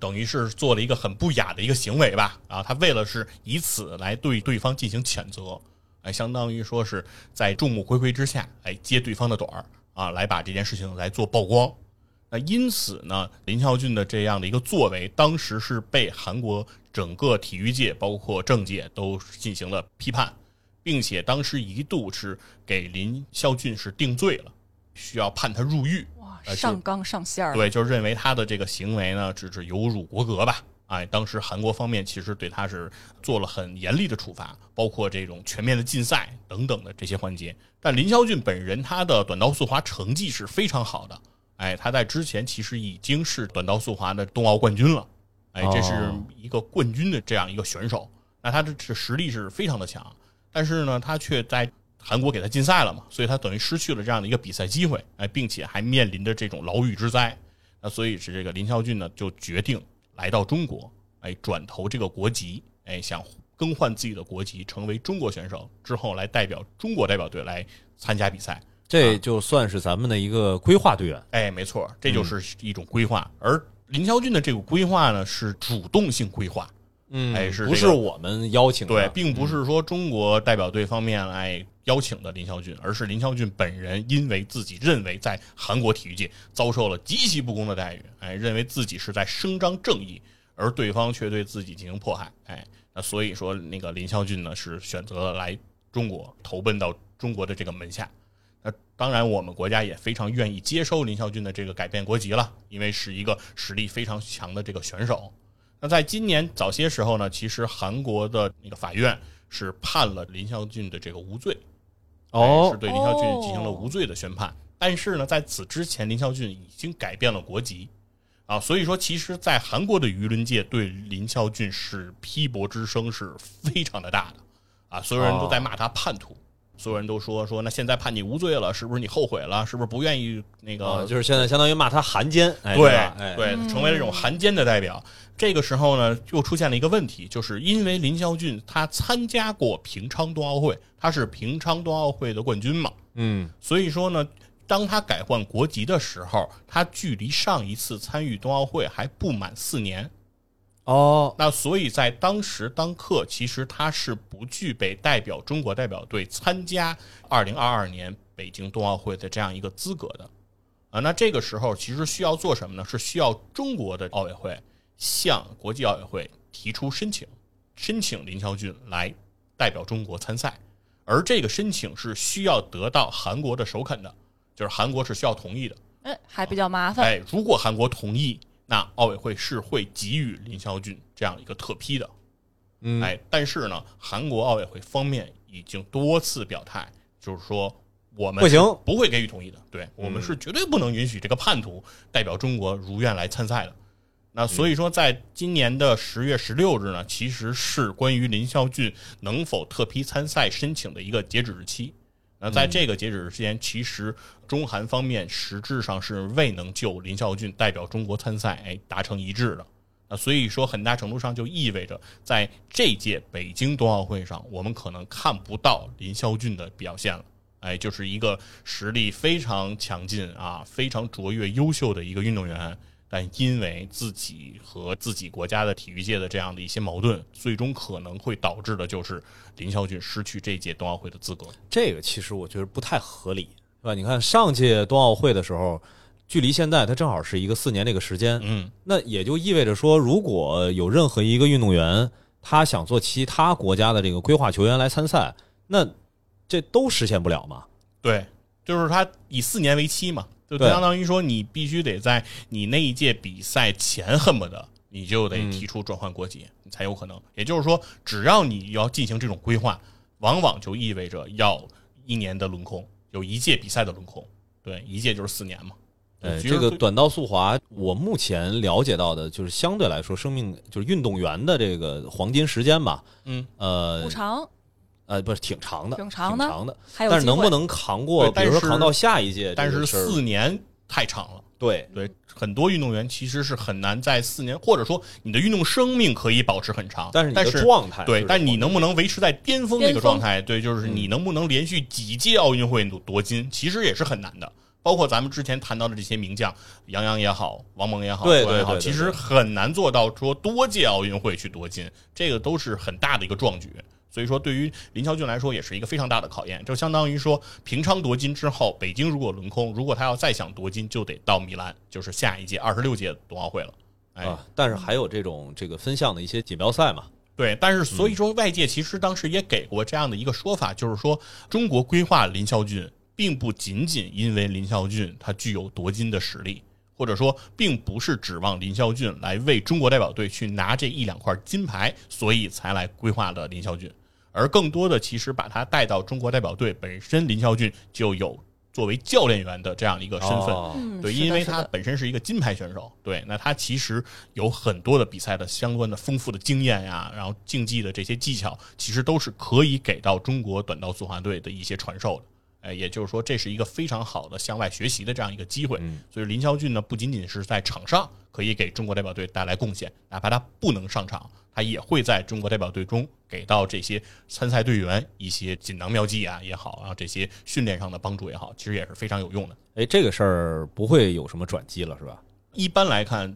等于是做了一个很不雅的一个行为吧？啊，他为了是以此来对对方进行谴责。哎，相当于说是在众目睽睽之下，哎，揭对方的短儿啊，来把这件事情来做曝光。那因此呢，林孝俊的这样的一个作为，当时是被韩国整个体育界，包括政界都进行了批判，并且当时一度是给林孝俊是定罪了，需要判他入狱。哇，上纲上线儿。对，就认为他的这个行为呢，只是有辱国格吧。哎，当时韩国方面其实对他是做了很严厉的处罚，包括这种全面的禁赛等等的这些环节。但林孝俊本人他的短道速滑成绩是非常好的，哎，他在之前其实已经是短道速滑的冬奥冠军了，哎，这是一个冠军的这样一个选手，那他的这实力是非常的强。但是呢，他却在韩国给他禁赛了嘛，所以他等于失去了这样的一个比赛机会，哎，并且还面临着这种牢狱之灾。那所以是这个林孝俊呢就决定。来到中国，哎，转投这个国籍，哎，想更换自己的国籍，成为中国选手之后，来代表中国代表队来参加比赛，这就算是咱们的一个规划队员。哎，没错，这就是一种规划。而林霄俊的这个规划呢，是主动性规划，嗯，哎，是不是我们邀请的？对，并不是说中国代表队方面来。邀请的林孝俊，而是林孝俊本人，因为自己认为在韩国体育界遭受了极其不公的待遇，哎，认为自己是在伸张正义，而对方却对自己进行迫害，哎，那所以说那个林孝俊呢是选择来中国投奔到中国的这个门下，那当然我们国家也非常愿意接收林孝俊的这个改变国籍了，因为是一个实力非常强的这个选手。那在今年早些时候呢，其实韩国的那个法院是判了林孝俊的这个无罪。哦，是对林孝俊进行了无罪的宣判，但是呢，在此之前，林孝俊已经改变了国籍，啊，所以说，其实，在韩国的舆论界对林孝俊是批驳之声是非常的大的，啊，所有人都在骂他叛徒，所有人都说说，那现在判你无罪了，是不是你后悔了？是不是不愿意那个？就是现在相当于骂他汉奸，对对，成为了这种汉奸的代表。这个时候呢，又出现了一个问题，就是因为林孝俊他参加过平昌冬奥会，他是平昌冬奥会的冠军嘛，嗯，所以说呢，当他改换国籍的时候，他距离上一次参与冬奥会还不满四年，哦，那所以在当时当刻，其实他是不具备代表中国代表队参加二零二二年北京冬奥会的这样一个资格的，啊，那这个时候其实需要做什么呢？是需要中国的奥委会。向国际奥委会提出申请，申请林孝俊来代表中国参赛，而这个申请是需要得到韩国的首肯的，就是韩国是需要同意的。哎，还比较麻烦。哎，如果韩国同意，那奥委会是会给予林孝俊这样一个特批的。嗯，哎，但是呢，韩国奥委会方面已经多次表态，就是说我们不行不会给予同意的。对我们是绝对不能允许这个叛徒代表中国如愿来参赛的。那所以说，在今年的十月十六日呢，其实是关于林孝俊能否特批参赛申请的一个截止日期。那在这个截止日期前，其实中韩方面实质上是未能就林孝俊代表中国参赛哎达成一致的。那所以说，很大程度上就意味着，在这届北京冬奥会上，我们可能看不到林孝俊的表现了。哎，就是一个实力非常强劲啊，非常卓越、优秀的一个运动员，但因为自己和自己国家的体育界的这样的一些矛盾，最终可能会导致的就是林孝俊失去这届冬奥会的资格。这个其实我觉得不太合理，对吧？你看上届冬奥会的时候，距离现在它正好是一个四年这个时间，嗯，那也就意味着说，如果有任何一个运动员他想做其他国家的这个规划球员来参赛，那这都实现不了嘛？对，就是他以四年为期嘛，就相当于说你必须得在你那一届比赛前恨不得你就得提出转换国籍，你才有可能。也就是说，只要你要进行这种规划，往往就意味着要一年的轮空，有一届比赛的轮空。对，一届就是四年嘛。对这个短道速滑，我目前了解到的就是相对来说，生命就是运动员的这个黄金时间吧，嗯，呃呃，不是挺长的，挺长的长的，还有但是能不能扛过？比如说扛到下一届但是四年太长了。对对，很多运动员其实是很难在四年，或者说你的运动生命可以保持很长，但是但你的状态对，就是但你能不能维持在巅峰那个状态？对，就是你能不能连续几届奥运会夺夺金，其实也是很难的。包括咱们之前谈到的这些名将，杨洋也好，王蒙也好，对周安也好对对对其实很难做到说多届奥运会去夺金，这个都是很大的一个壮举。所以说，对于林孝俊来说，也是一个非常大的考验。就相当于说，平昌夺金之后，北京如果轮空，如果他要再想夺金，就得到米兰，就是下一届二十六届冬奥会了。哎，但是还有这种这个分项的一些锦标赛嘛，对，但是所以说外界其实当时也给过这样的一个说法，就是说中国规划林孝俊，并不仅仅因为林孝俊他具有夺金的实力，或者说并不是指望林孝俊来为中国代表队去拿这一两块金牌，所以才来规划的林孝俊，而更多的其实把他带到中国代表队本身，林孝俊就有作为教练员的这样一个身份。对，因为他本身是一个金牌选手，对，那他其实有很多的比赛的相关的丰富的经验呀，然后竞技的这些技巧，其实都是可以给到中国短道速滑队的一些传授的。哎，也就是说，这是一个非常好的向外学习的这样一个机会。嗯所以林孝俊呢，不仅仅是在场上可以给中国代表队带来贡献，哪怕他不能上场，他也会在中国代表队中给到这些参赛队员一些锦囊妙计啊也好，然后这些训练上的帮助也好，其实也是非常有用的。哎，这个事儿不会有什么转机了，是吧？一般来看，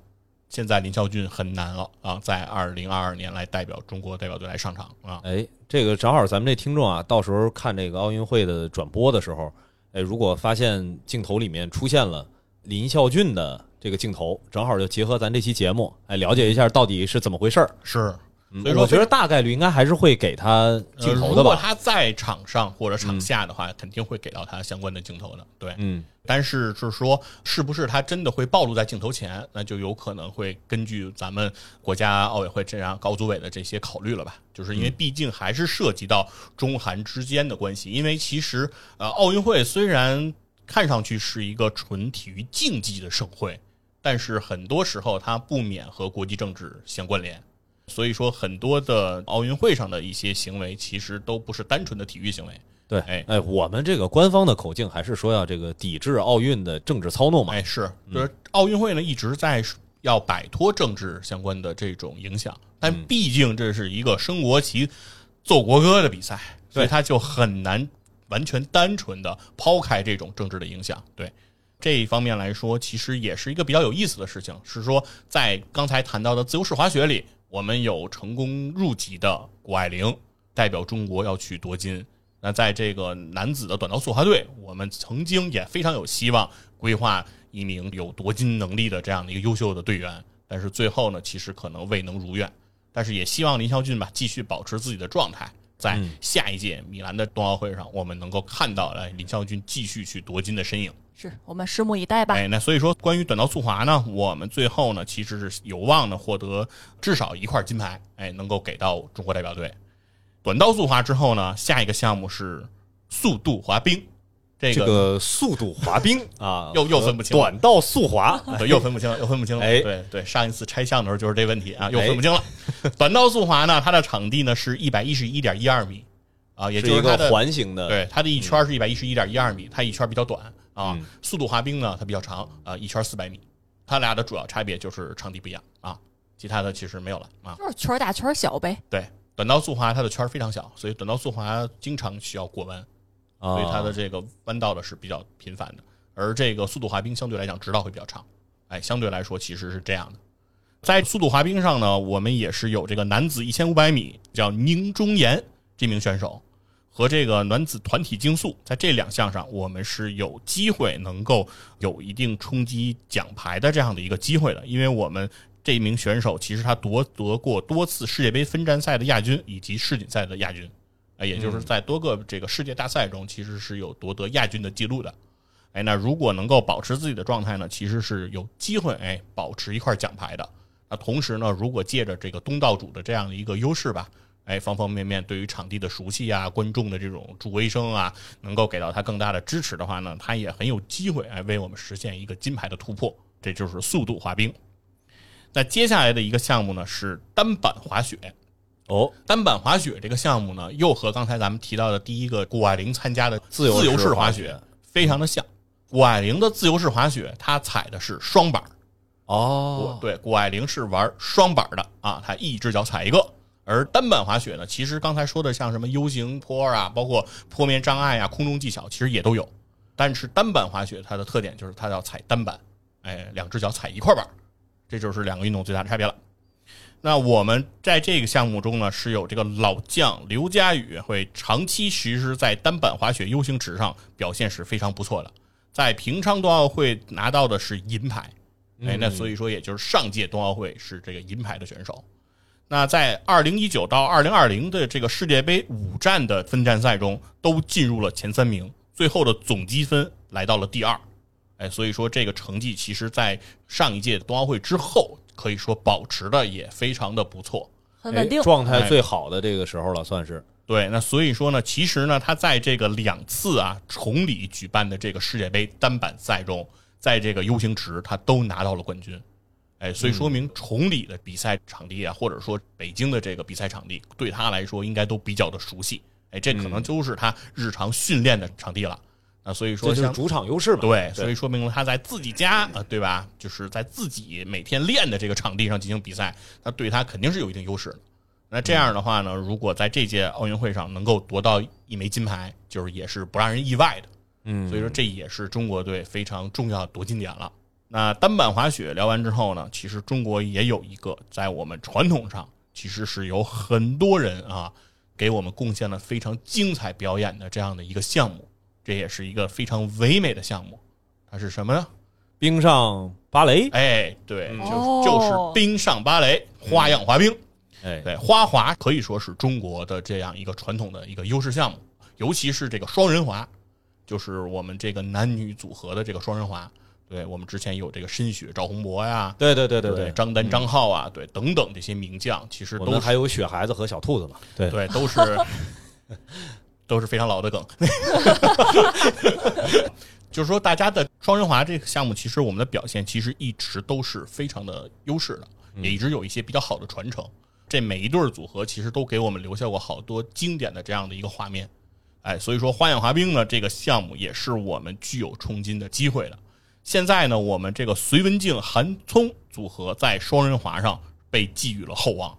现在林孝俊很难了啊，在二零二二年来代表中国代表队来上场啊。哎，这个正好咱们这听众啊，到时候看这个奥运会的转播的时候，哎，如果发现镜头里面出现了林孝俊的这个镜头，正好就结合咱这期节目，哎，了解一下到底是怎么回事儿。是，所以说我觉得大概率应该还是会给他镜呃头的吧。如果他在场上或者场下的话，肯定会给到他相关的镜头的。对，嗯，但是是说，是不是他真的会暴露在镜头前，那就有可能会根据咱们国家奥委会这样高组委的这些考虑了吧？就是因为毕竟还是涉及到中韩之间的关系。因为其实呃，奥运会虽然看上去是一个纯体育竞技的盛会，但是很多时候它不免和国际政治相关联。所以说，很多的奥运会上的一些行为，其实都不是单纯的体育行为。对，哎哎，我们这个官方的口径还是说要这个抵制奥运的政治操弄嘛。哎，是，就是奥运会呢一直在要摆脱政治相关的这种影响，但毕竟这是一个升国旗、奏国歌的比赛，所以对它就很难完全单纯的抛开这种政治的影响。对这一方面来说，其实也是一个比较有意思的事情，是说在刚才谈到的自由式滑雪里，我们有成功入籍的谷爱凌代表中国要去夺金。那在这个男子的短道速滑队，我们曾经也非常有希望规划一名有夺金能力的这样的一个优秀的队员。但是最后呢，其实可能未能如愿。但是也希望林孝俊吧，继续保持自己的状态，在下一届米兰的冬奥会上，我们能够看到哎林孝俊继续去夺金的身影。是我们拭目以待吧。哎，那所以说，关于短道速滑呢，我们最后呢，其实是有望呢获得至少一块金牌，哎，能够给到中国代表队。短道速滑之后呢，下一个项目是速度滑冰。这个速度滑冰 啊，又又分不清，短道速滑对，又分不清，又分不清了。哎，对对，上一次拆项的时候就是这问题啊，又分不清了。短道速滑呢，它的场地呢是一百一十一点一二米啊，也就是一个环形的，对，它的一圈是一百一十一点一二米，它一圈比较短啊。速度滑冰呢，它比较长啊，一圈四百米。它俩的主要差别就是场地不一样啊，其他的其实没有了啊，就是圈大圈小呗。对，短道速滑它的圈非常小，所以短道速滑经常需要过弯。所以它的这个弯道的是比较频繁的，而这个速度滑冰相对来讲直道会比较长，哎，相对来说其实是这样的。在速度滑冰上呢，我们也是有这个男子一千五百米叫宁中岩这名选手，和这个男子团体竞速，在这两项上我们是有机会能够有一定冲击奖牌的这样的一个机会的，因为我们这名选手其实他夺得过多次世界杯分站赛的亚军以及世锦赛的亚军。哎，也就是在多个这个世界大赛中，其实是有夺得亚军的记录的。哎，那如果能够保持自己的状态呢，其实是有机会哎保持一块奖牌的。那同时呢，如果借着这个东道主的这样的一个优势吧，哎，方方面面对于场地的熟悉啊、观众的这种助威声啊，能够给到他更大的支持的话呢，他也很有机会哎为我们实现一个金牌的突破。这就是速度滑冰。那接下来的一个项目呢是单板滑雪。哦，单板滑雪这个项目呢，又和刚才咱们提到的第一个谷爱凌参加的自由自由式滑雪非常的像。谷爱凌的自由式滑雪，她踩的是双板哦，对，谷爱凌是玩双板的啊，她一只脚踩一个。而单板滑雪呢，其实刚才说的像什么 U 型坡啊，包括坡面障碍啊、空中技巧，其实也都有。但是单板滑雪它的特点就是它要踩单板，哎，两只脚踩一块板，这就是两个运动最大的差别了。那我们在这个项目中呢，是有这个老将刘佳宇会长期实施在单板滑雪 U 型池上表现是非常不错的，在平昌冬奥会拿到的是银牌，哎，那所以说也就是上届冬奥会是这个银牌的选手。那在二零一九到二零二零的这个世界杯五站的分站赛中，都进入了前三名，最后的总积分来到了第二，哎，所以说这个成绩其实在上一届冬奥会之后。可以说保持的也非常的不错，很稳定，状态最好的这个时候了，算是。对。那所以说呢，其实呢，他在这个两次啊崇礼举办的这个世界杯单板赛中，在这个 U 型池他都拿到了冠军，哎，所以说明崇礼的比赛场地啊，或者说北京的这个比赛场地对他来说应该都比较的熟悉，哎，这可能就是他日常训练的场地了。啊，所以说就是主场优势嘛。对，所以说明了他在自己家啊，对吧？就是在自己每天练的这个场地上进行比赛，那对他肯定是有一定优势的。那这样的话呢，如果在这届奥运会上能够夺到一枚金牌，就是也是不让人意外的。嗯，所以说这也是中国队非常重要的夺金点了。那单板滑雪聊完之后呢，其实中国也有一个在我们传统上其实是有很多人啊给我们贡献了非常精彩表演的这样的一个项目。这也是一个非常唯美的项目，它是什么呢？冰上芭蕾。哎，对，就就是冰上芭蕾，花样滑冰。哎，对，花滑可以说是中国的这样一个传统的一个优势项目，尤其是这个双人滑，就是我们这个男女组合的这个双人滑。对我们之前有这个申雪、赵宏博呀，对对对对对，张丹、张浩啊，对等等这些名将，其实都还有雪孩子和小兔子嘛，对对，都是。都是非常老的梗，就是说，大家的双人滑这个项目，其实我们的表现其实一直都是非常的优势的，也一直有一些比较好的传承。这每一对组合其实都给我们留下过好多经典的这样的一个画面。哎，所以说花样滑冰呢，这个项目也是我们具有冲金的机会的。现在呢，我们这个隋文静、韩聪组合在双人滑上被寄予了厚望。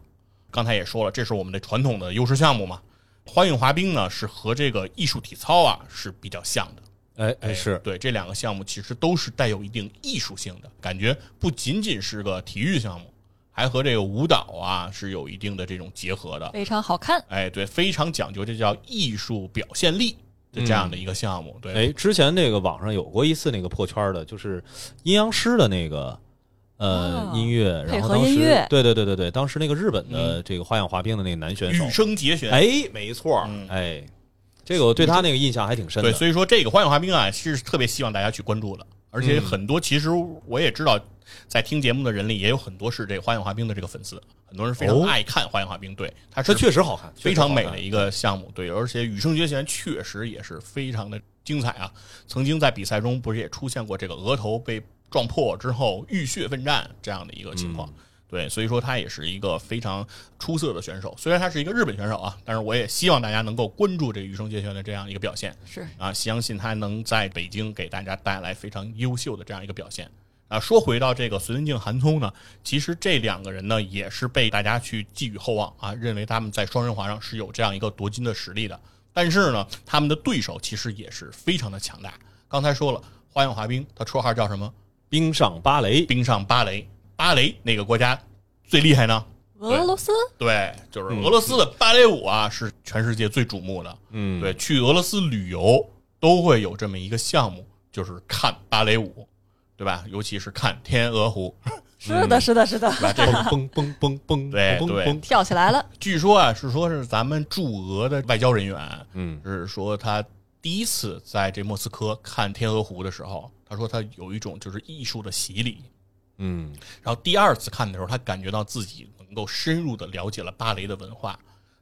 刚才也说了，这是我们的传统的优势项目嘛。花样滑冰呢，是和这个艺术体操啊是比较像的。哎哎，是对这两个项目其实都是带有一定艺术性的感觉，不仅仅是个体育项目，还和这个舞蹈啊是有一定的这种结合的，非常好看。哎，对，非常讲究，这叫艺术表现力的这样的一个项目。对，哎，之前那个网上有过一次那个破圈的，就是阴阳师的那个呃音乐，然后当时对对对对对，当时那个日本的这个花样滑冰的那个男选手羽，生结弦。哎，没错哎，这个我对他那个印象还挺深的。对，所以说这个花样滑冰啊，是特别希望大家去关注的。而且很多，其实我也知道，在听节目的人里也有很多是这个花样滑冰的这个粉丝，很多人非常哦爱看花样滑冰。对，它这是确实好看，非常美的一个项目。对，而且羽生结弦确实也是非常的精彩啊。曾经在比赛中不是也出现过这个额头被撞破之后浴血奋战这样的一个情况。对，所以说他也是一个非常出色的选手。虽然他是一个日本选手啊，但是我也希望大家能够关注这个羽生结弦的这样一个表现。是啊，相信他能在北京给大家带来非常优秀的这样一个表现。啊，说回到这个隋文静、韩聪呢，其实这两个人呢也是被大家去寄予厚望啊，认为他们在双人滑上是有这样一个夺金的实力的。但是呢，他们的对手其实也是非常的强大。刚才说了，花样滑冰，他绰号叫什么？冰上芭蕾，冰上芭蕾。芭蕾哪个国家最厉害呢？俄罗斯，对，就是俄罗斯的芭蕾舞啊，是全世界最瞩目的。嗯，对，去俄罗斯旅游都会有这么一个项目，就是看芭蕾舞，对吧？尤其是看天鹅湖，是的，是的，是的，对吧？这嘣嘣嘣嘣，嘣对对，跳起来了，据说啊，是说是咱们驻俄的外交人员，嗯。是说他第一次在这莫斯科看天鹅湖的时候，他说他有一种就是艺术的洗礼。嗯然后第二次看的时候，他感觉到自己能够深入的了解了芭蕾的文化。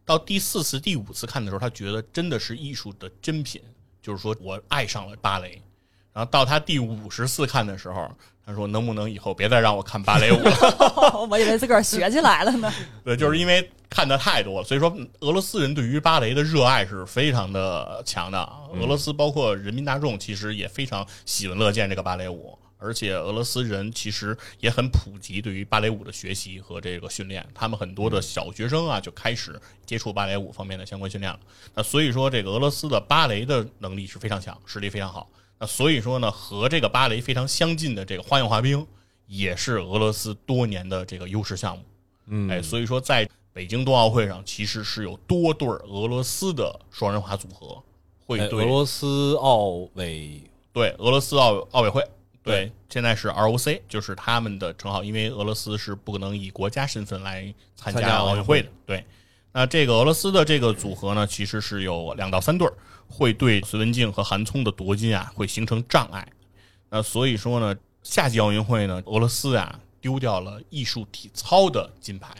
到第四次、第五次看的时候，他觉得真的是艺术的珍品，就是说我爱上了芭蕾。然后到他第五十次看的时候，他说能不能以后别再让我看芭蕾舞了？我以为自个儿学起来了呢。对，就是因为看的太多了，所以说俄罗斯人对于芭蕾的热爱是非常的强的。俄罗斯包括人民大众其实也非常喜闻乐见这个芭蕾舞，而且俄罗斯人其实也很普及对于芭蕾舞的学习和这个训练，他们很多的小学生啊就开始接触芭蕾舞方面的相关训练了。那所以说，这个俄罗斯的芭蕾的能力是非常强，实力非常好。那所以说呢，和这个芭蕾非常相近的这个花样滑冰，也是俄罗斯多年的这个优势项目。嗯，哎，所以说在北京冬奥会上，其实是有多对儿俄罗斯的双人滑组合会哎对、俄罗斯奥委对俄罗斯奥奥委会。对，现在是 ROC，就是他们的称号，因为俄罗斯是不能以国家身份来参加奥运奥运会的。对，那这个俄罗斯的这个组合呢，其实是有两到三对儿，会对隋文静和韩聪的夺金啊，会形成障碍。那所以说呢，夏季奥运会呢，俄罗斯啊丢掉了艺术体操的金牌，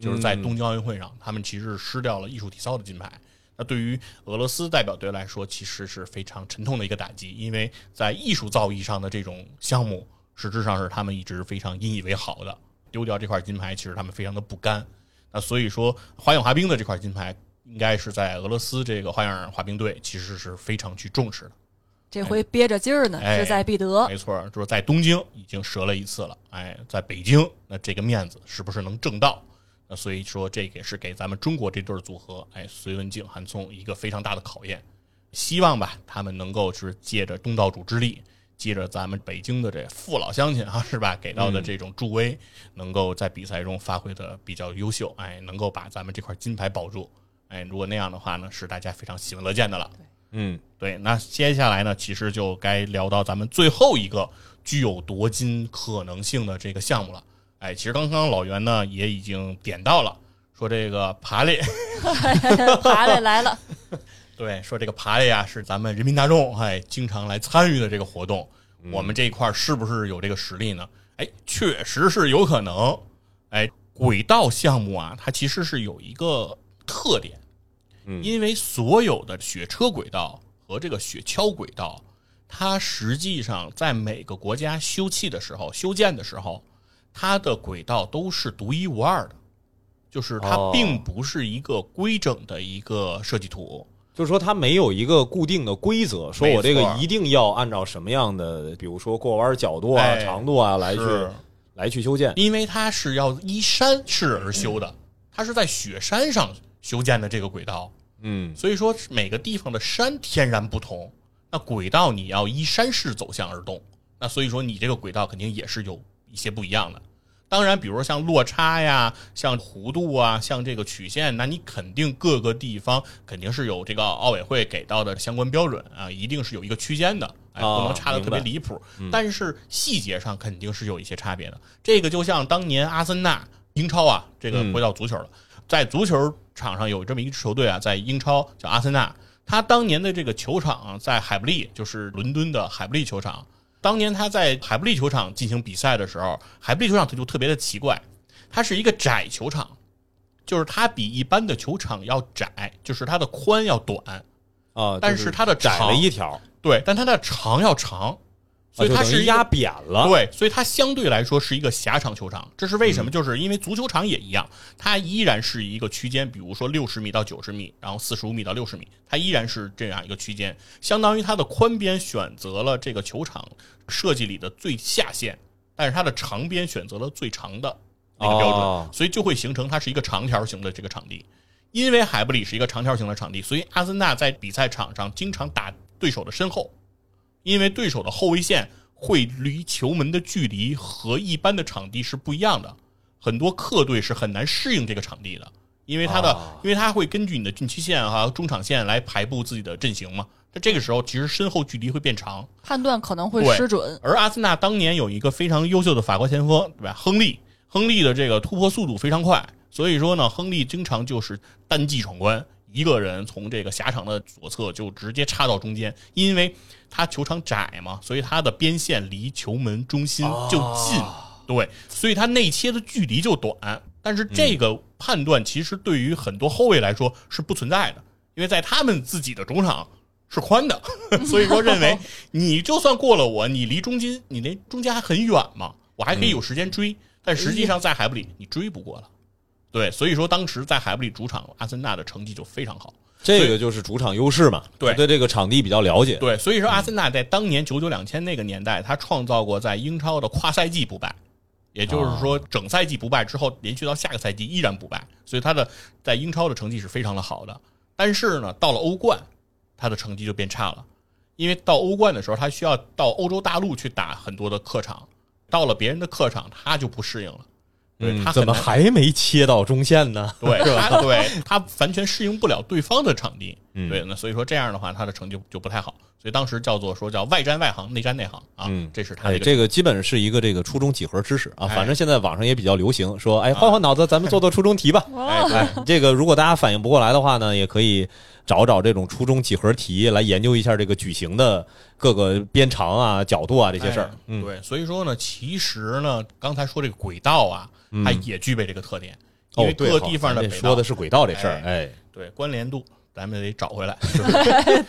就是在东京奥运会上，他们其实是失掉了艺术体操的金牌。那对于俄罗斯代表队来说，其实是非常沉痛的一个打击，因为在艺术造诣上的这种项目，实质上是他们一直非常引以为豪的。丢掉这块金牌，其实他们非常的不甘。那所以说，花样滑冰的这块金牌，应该是在俄罗斯这个花样滑冰队其实是非常去重视的。这回憋着劲儿呢，哎志在必得。没错，就是在东京已经折了一次了，哎，在北京那这个面子是不是能挣到？那所以说，这也是给咱们中国这对儿组合，哎，隋文静、韩聪一个非常大的考验。希望吧，他们能够是借着东道主之力，借着咱们北京的这父老乡亲啊，是吧，给到的这种助威，能够在比赛中发挥的比较优秀，哎，能够把咱们这块金牌保住。哎，如果那样的话呢，是大家非常喜闻乐见的了。嗯对，那接下来呢，其实就该聊到咱们最后一个具有夺金可能性的这个项目了。哎，其实刚刚老袁呢也已经点到了，说这个爬犁，爬犁来了，对，说这个爬犁啊是咱们人民大众哎经常来参与的这个活动，我们这一块是不是有这个实力呢？哎，确实是有可能。哎，轨道项目啊，它其实是有一个特点，嗯因为所有的雪车轨道和这个雪橇轨道，它实际上在每个国家修砌的时候、修建的时候，它的轨道都是独一无二的，就是它哦。并不是一个规整的一个设计图。就是说它没有一个固定的规则，说我这个一定要按照什么样的，比如说过弯角度啊、哎长度啊来去来去修建。因为它是要依山势而修的，它是在雪山上修建的这个轨道，嗯。所以说每个地方的山天然不同，那轨道你要依山势走向而动，那所以说你这个轨道肯定也是有一些不一样的。当然，比如说像落差呀、像弧度啊、像这个曲线，那你肯定各个地方肯定是有这个奥委会给到的相关标准啊，一定是有一个区间的，哎，哦不能差的特别离谱。但是细节上肯定是有一些差别的。这个就像当年阿森纳英超啊，这个嗯回到足球了，在足球场上有这么一支球队啊，在英超叫阿森纳，他当年的这个球场在海布利，就是伦敦的海布利球场。当年他在海布利球场进行比赛的时候，海布利球场它就特别的奇怪，它是一个窄球场，就是它比一般的球场要窄，就是它的宽要短，啊，但是它的窄了一条，对，但它的长要长，所以它是压扁了。对，所以它相对来说是一个狭长球场。这是为嗯什么？就是因为足球场也一样，它依然是一个区间，比如说六十米到九十米，然后四十五米到六十米，它依然是这样一个区间。相当于它的宽边选择了这个球场设计里的最下限，但是它的长边选择了最长的那个标准，哦所以就会形成它是一个长条形的这个场地。因为海布里是一个长条形的场地，所以阿森纳在比赛场上经常打对手的身后，因为对手的后卫线会离球门的距离和一般的场地是不一样的，很多客队是很难适应这个场地的，因为他的，啊因为他会根据你的禁区线和中场线来排布自己的阵型嘛。那这个时候，其实身后距离会变长，判断可能会失准。而阿森纳当年有一个非常优秀的法国前锋，对吧？亨利，亨利的这个突破速度非常快，所以说呢，亨利经常就是单骑闯关，一个人从这个狭长的左侧就直接插到中间，因为他球场窄嘛，所以他的边线离球门中心就近，对，所以他内切的距离就短。但是这个判断其实对于很多后卫来说是不存在的，因为在他们自己的主场是宽的，所以说认为 你就算过了我，你离中心你那中间还很远嘛，我还可以有时间追。但实际上在海布里你追不过了，对，所以说当时在海布里主场，阿森纳的成绩就非常好。这个就是主场优势嘛，对对这个场地比较了解。对，所以说阿森纳在当年九九两千那个年代，他创造过在英超的跨赛季不败，也就是说整赛季不败之后，连续到下个赛季依然不败，所以他的在英超的成绩是非常的好的。但是呢，到了欧冠，他的成绩就变差了，因为到欧冠的时候，他需要到欧洲大陆去打很多的客场，到了别人的客场，他就不适应了。对嗯怎么还没切到中线呢？对他，对他完全适应不了对方的场地，嗯对，那所以说这样的话，他的成绩就不太好，所以当时叫做说叫外战外行，内战内行啊，嗯这是他哎，的这个基本是一个这个初中几何知识啊，哎反正现在网上也比较流行，说哎换换脑子，咱们做做初中题吧。哎对哎，这个如果大家反应不过来的话呢，也可以找找这种初中几何题来研究一下这个矩形的各个边长啊、角度啊这些事儿哎。嗯，对，所以说呢，其实呢，刚才说这个轨道啊，它也具备这个特点，因为各地方的咱北道这说的是轨道这事儿，哎，对关联度，咱们得找回来。就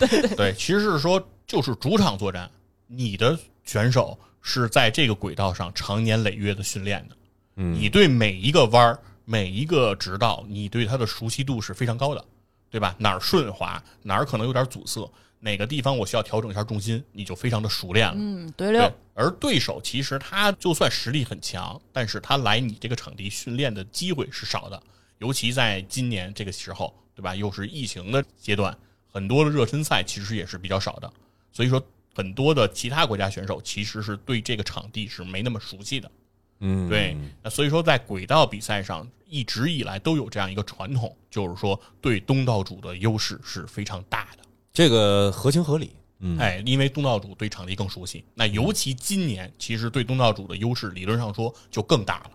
是对，其实是说就是主场作战，你的选手是在这个轨道上长年累月的训练的，嗯你对每一个弯儿、每一个直道，你对它的熟悉度是非常高的，对吧？哪儿顺滑，哪儿可能有点阻塞，哪个地方我需要调整一下重心，你就非常的熟练了。嗯，对对了，，而对手其实他就算实力很强，但是他来你这个场地训练的机会是少的，尤其在今年这个时候，对吧？又是疫情的阶段，很多的热身赛其实也是比较少的，所以说很多的其他国家选手其实是对这个场地是没那么熟悉的。嗯，对，那所以说在轨道比赛上一直以来都有这样一个传统，就是说对东道主的优势是非常大的。这个合情合理。嗯，哎，因为东道主对场地更熟悉，那尤其今年，其实对东道主的优势理论上说就更大了，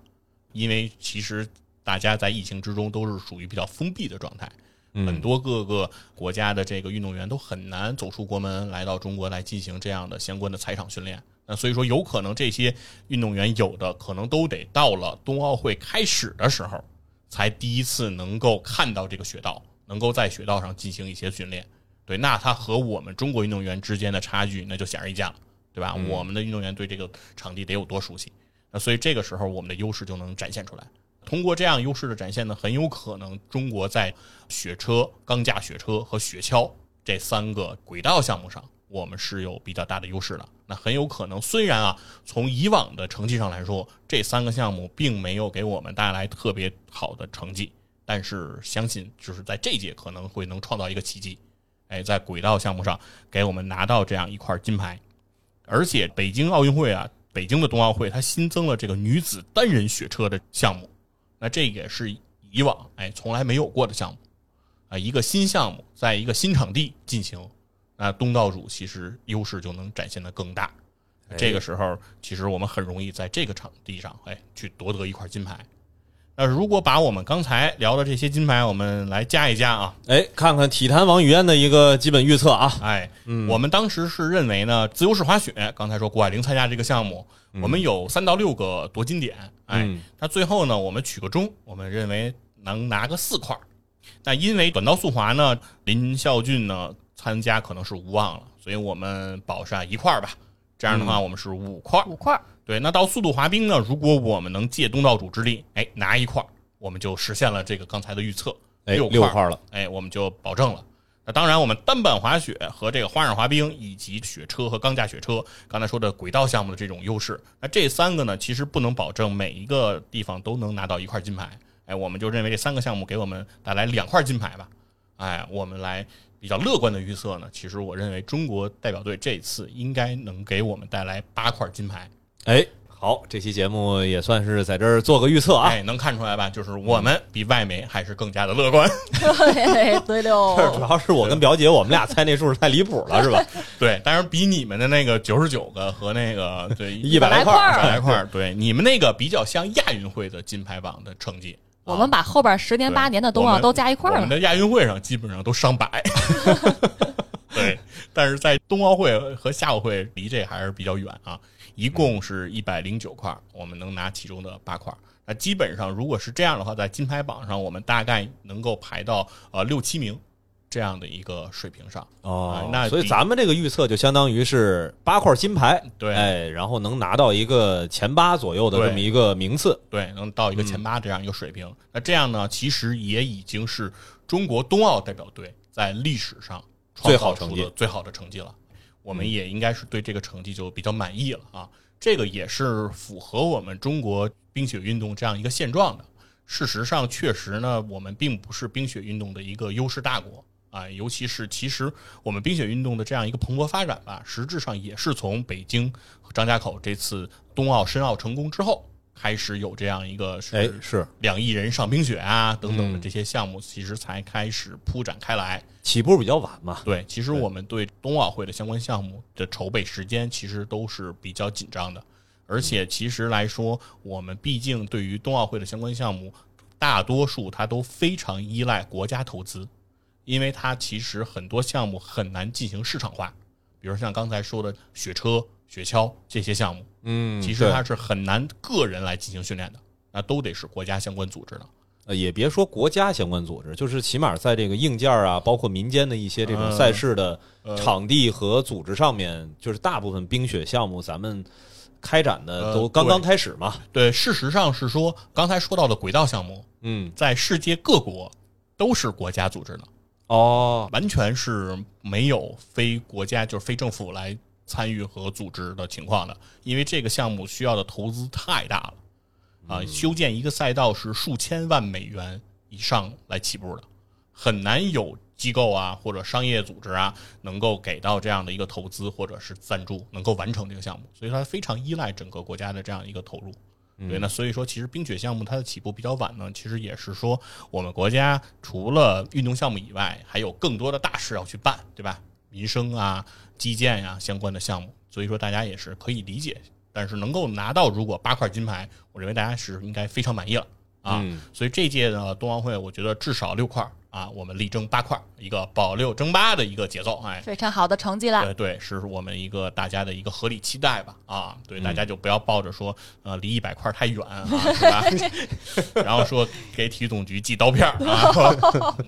因为其实大家在疫情之中都是属于比较封闭的状态，嗯很多各个国家的这个运动员都很难走出国门来到中国来进行这样的相关的踩场训练。那所以说，有可能这些运动员有的可能都得到了冬奥会开始的时候，才第一次能够看到这个雪道，能够在雪道上进行一些训练。对，那他和我们中国运动员之间的差距那就显而易见了，对吧？我们的运动员对这个场地得有多熟悉？那所以这个时候我们的优势就能展现出来。通过这样优势的展现呢，很有可能中国在雪车、钢架雪车和雪橇这三个轨道项目上，我们是有比较大的优势的。那很有可能，虽然啊，从以往的成绩上来说，这三个项目并没有给我们带来特别好的成绩，但是相信就是在这届可能会能创造一个奇迹。哎，在轨道项目上给我们拿到这样一块金牌，而且北京奥运会啊，北京的冬奥会它新增了这个女子单人雪车的项目，那这也是以往哎从来没有过的项目啊，一个新项目在一个新场地进行，那东道主其实优势就能展现的更大。这个时候，其实我们很容易在这个场地上，哎，去夺得一块金牌。那如果把我们刚才聊的这些金牌，我们来加一加啊，哎，看看体坛王语嫣的一个基本预测啊，哎，我们当时是认为呢，自由式滑雪，刚才说谷爱凌参加这个项目，我们有三到六个夺金点，哎，那最后呢，我们取个中，我们认为能拿个四块。那因为短道速滑呢，林孝俊呢参加可能是无望了，所以我们保上一块吧。这样的话，我们是五块，五块。对，那到速度滑冰呢？如果我们能借东道主之力，哎，拿一块，我们就实现了这个刚才的预测，六六块了，哎，我们就保证了。那当然，我们单板滑雪和这个花样滑冰以及雪车和钢架雪车，刚才说的轨道项目的这种优势，那这三个呢，其实不能保证每一个地方都能拿到一块金牌。哎，我们就认为这三个项目给我们带来两块金牌吧。哎，我们来。比较乐观的预测呢，其实我认为中国代表队这次应该能给我们带来八块金牌。哎，好，这期节目也算是在这儿做个预测啊。哎，能看出来吧？就是我们比外媒还是更加的乐观。对对喽，主要是我跟表姐，我们俩猜那数太离谱了，是吧？对，当然比你们的那个九十九个和那个对 一百来块一百来块，对你们那个比较像亚运会的金牌榜的成绩。我们把后边十年八年的冬奥都加一块了。我们的亚运会上基本上都上百。对，但是在冬奥会和夏奥会离这还是比较远啊。一共是一百零九块，我们能拿其中的八块。那基本上如果是这样的话，在金牌榜上我们大概能够排到呃六七名。这样的一个水平上哦，那所以咱们这个预测就相当于是八块金牌，对，哎，然后能拿到一个前八左右的这么一个名次，对，能到一个前八这样一个水平。那这样呢，其实也已经是中国冬奥代表队在历史上最好成绩、最好的成绩了。我们也应该是对这个成绩就比较满意了啊。这个也是符合我们中国冰雪运动这样一个现状的。事实上，确实呢，我们并不是冰雪运动的一个优势大国。啊，尤其是其实我们冰雪运动的这样一个蓬勃发展吧，实质上也是从北京和张家口这次冬奥申奥成功之后开始有这样一个哎是两亿人上冰雪啊等等的这些项目，其实才开始铺展开来，起步比较晚嘛。对，其实我们对冬奥会的相关项目的筹备时间其实都是比较紧张的，而且其实来说，我们毕竟对于冬奥会的相关项目，大多数它都非常依赖国家投资。因为它其实很多项目很难进行市场化，比如像刚才说的雪车、雪橇这些项目，嗯，其实它是很难个人来进行训练的，那都得是国家相关组织的。呃，也别说国家相关组织，就是起码在这个硬件啊，包括民间的一些这种赛事的场地和组织上面，就是大部分冰雪项目咱们开展的都刚刚开始嘛。对，事实上是说刚才说到的轨道项目，嗯，在世界各国都是国家组织的。哦，完全是没有非国家就是非政府来参与和组织的情况的，因为这个项目需要的投资太大了，啊，修建一个赛道是数千万美元以上来起步的，很难有机构啊或者商业组织啊能够给到这样的一个投资或者是赞助，能够完成这个项目，所以它非常依赖整个国家的这样一个投入。对，那所以说，其实冰雪项目它的起步比较晚呢，其实也是说我们国家除了运动项目以外，还有更多的大事要去办，对吧？民生啊、基建呀相关的项目，所以说大家也是可以理解。但是能够拿到如果八块金牌，我认为大家是应该非常满意了啊。所以这届的冬奥会，我觉得至少六块。啊，我们力争八块，一个保六争八的一个节奏，哎，非常好的成绩了。对对，是我们一个大家的一个合理期待吧。啊，对，大家就不要抱着说，呃，离一百块太远啊，是吧？然后说给体育总局寄刀片啊，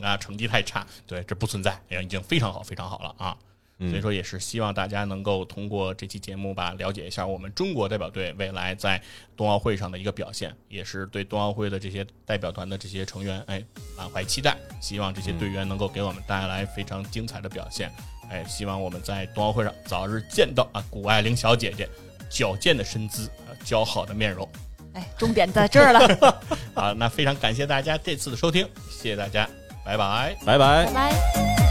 啊，成绩太差，对，这不存在，哎，已经非常好，非常好了啊。所以说，也是希望大家能够通过这期节目吧，了解一下我们中国代表队未来在冬奥会上的一个表现，也是对冬奥会的这些代表团的这些成员，哎，满怀期待。希望这些队员能够给我们带来非常精彩的表现。哎，希望我们在冬奥会上早日见到啊，谷爱凌小姐姐矫健的身姿啊，姣好的面容。哎，重点在这儿了。好，那非常感谢大家这次的收听，谢谢大家，拜拜，拜拜，拜拜。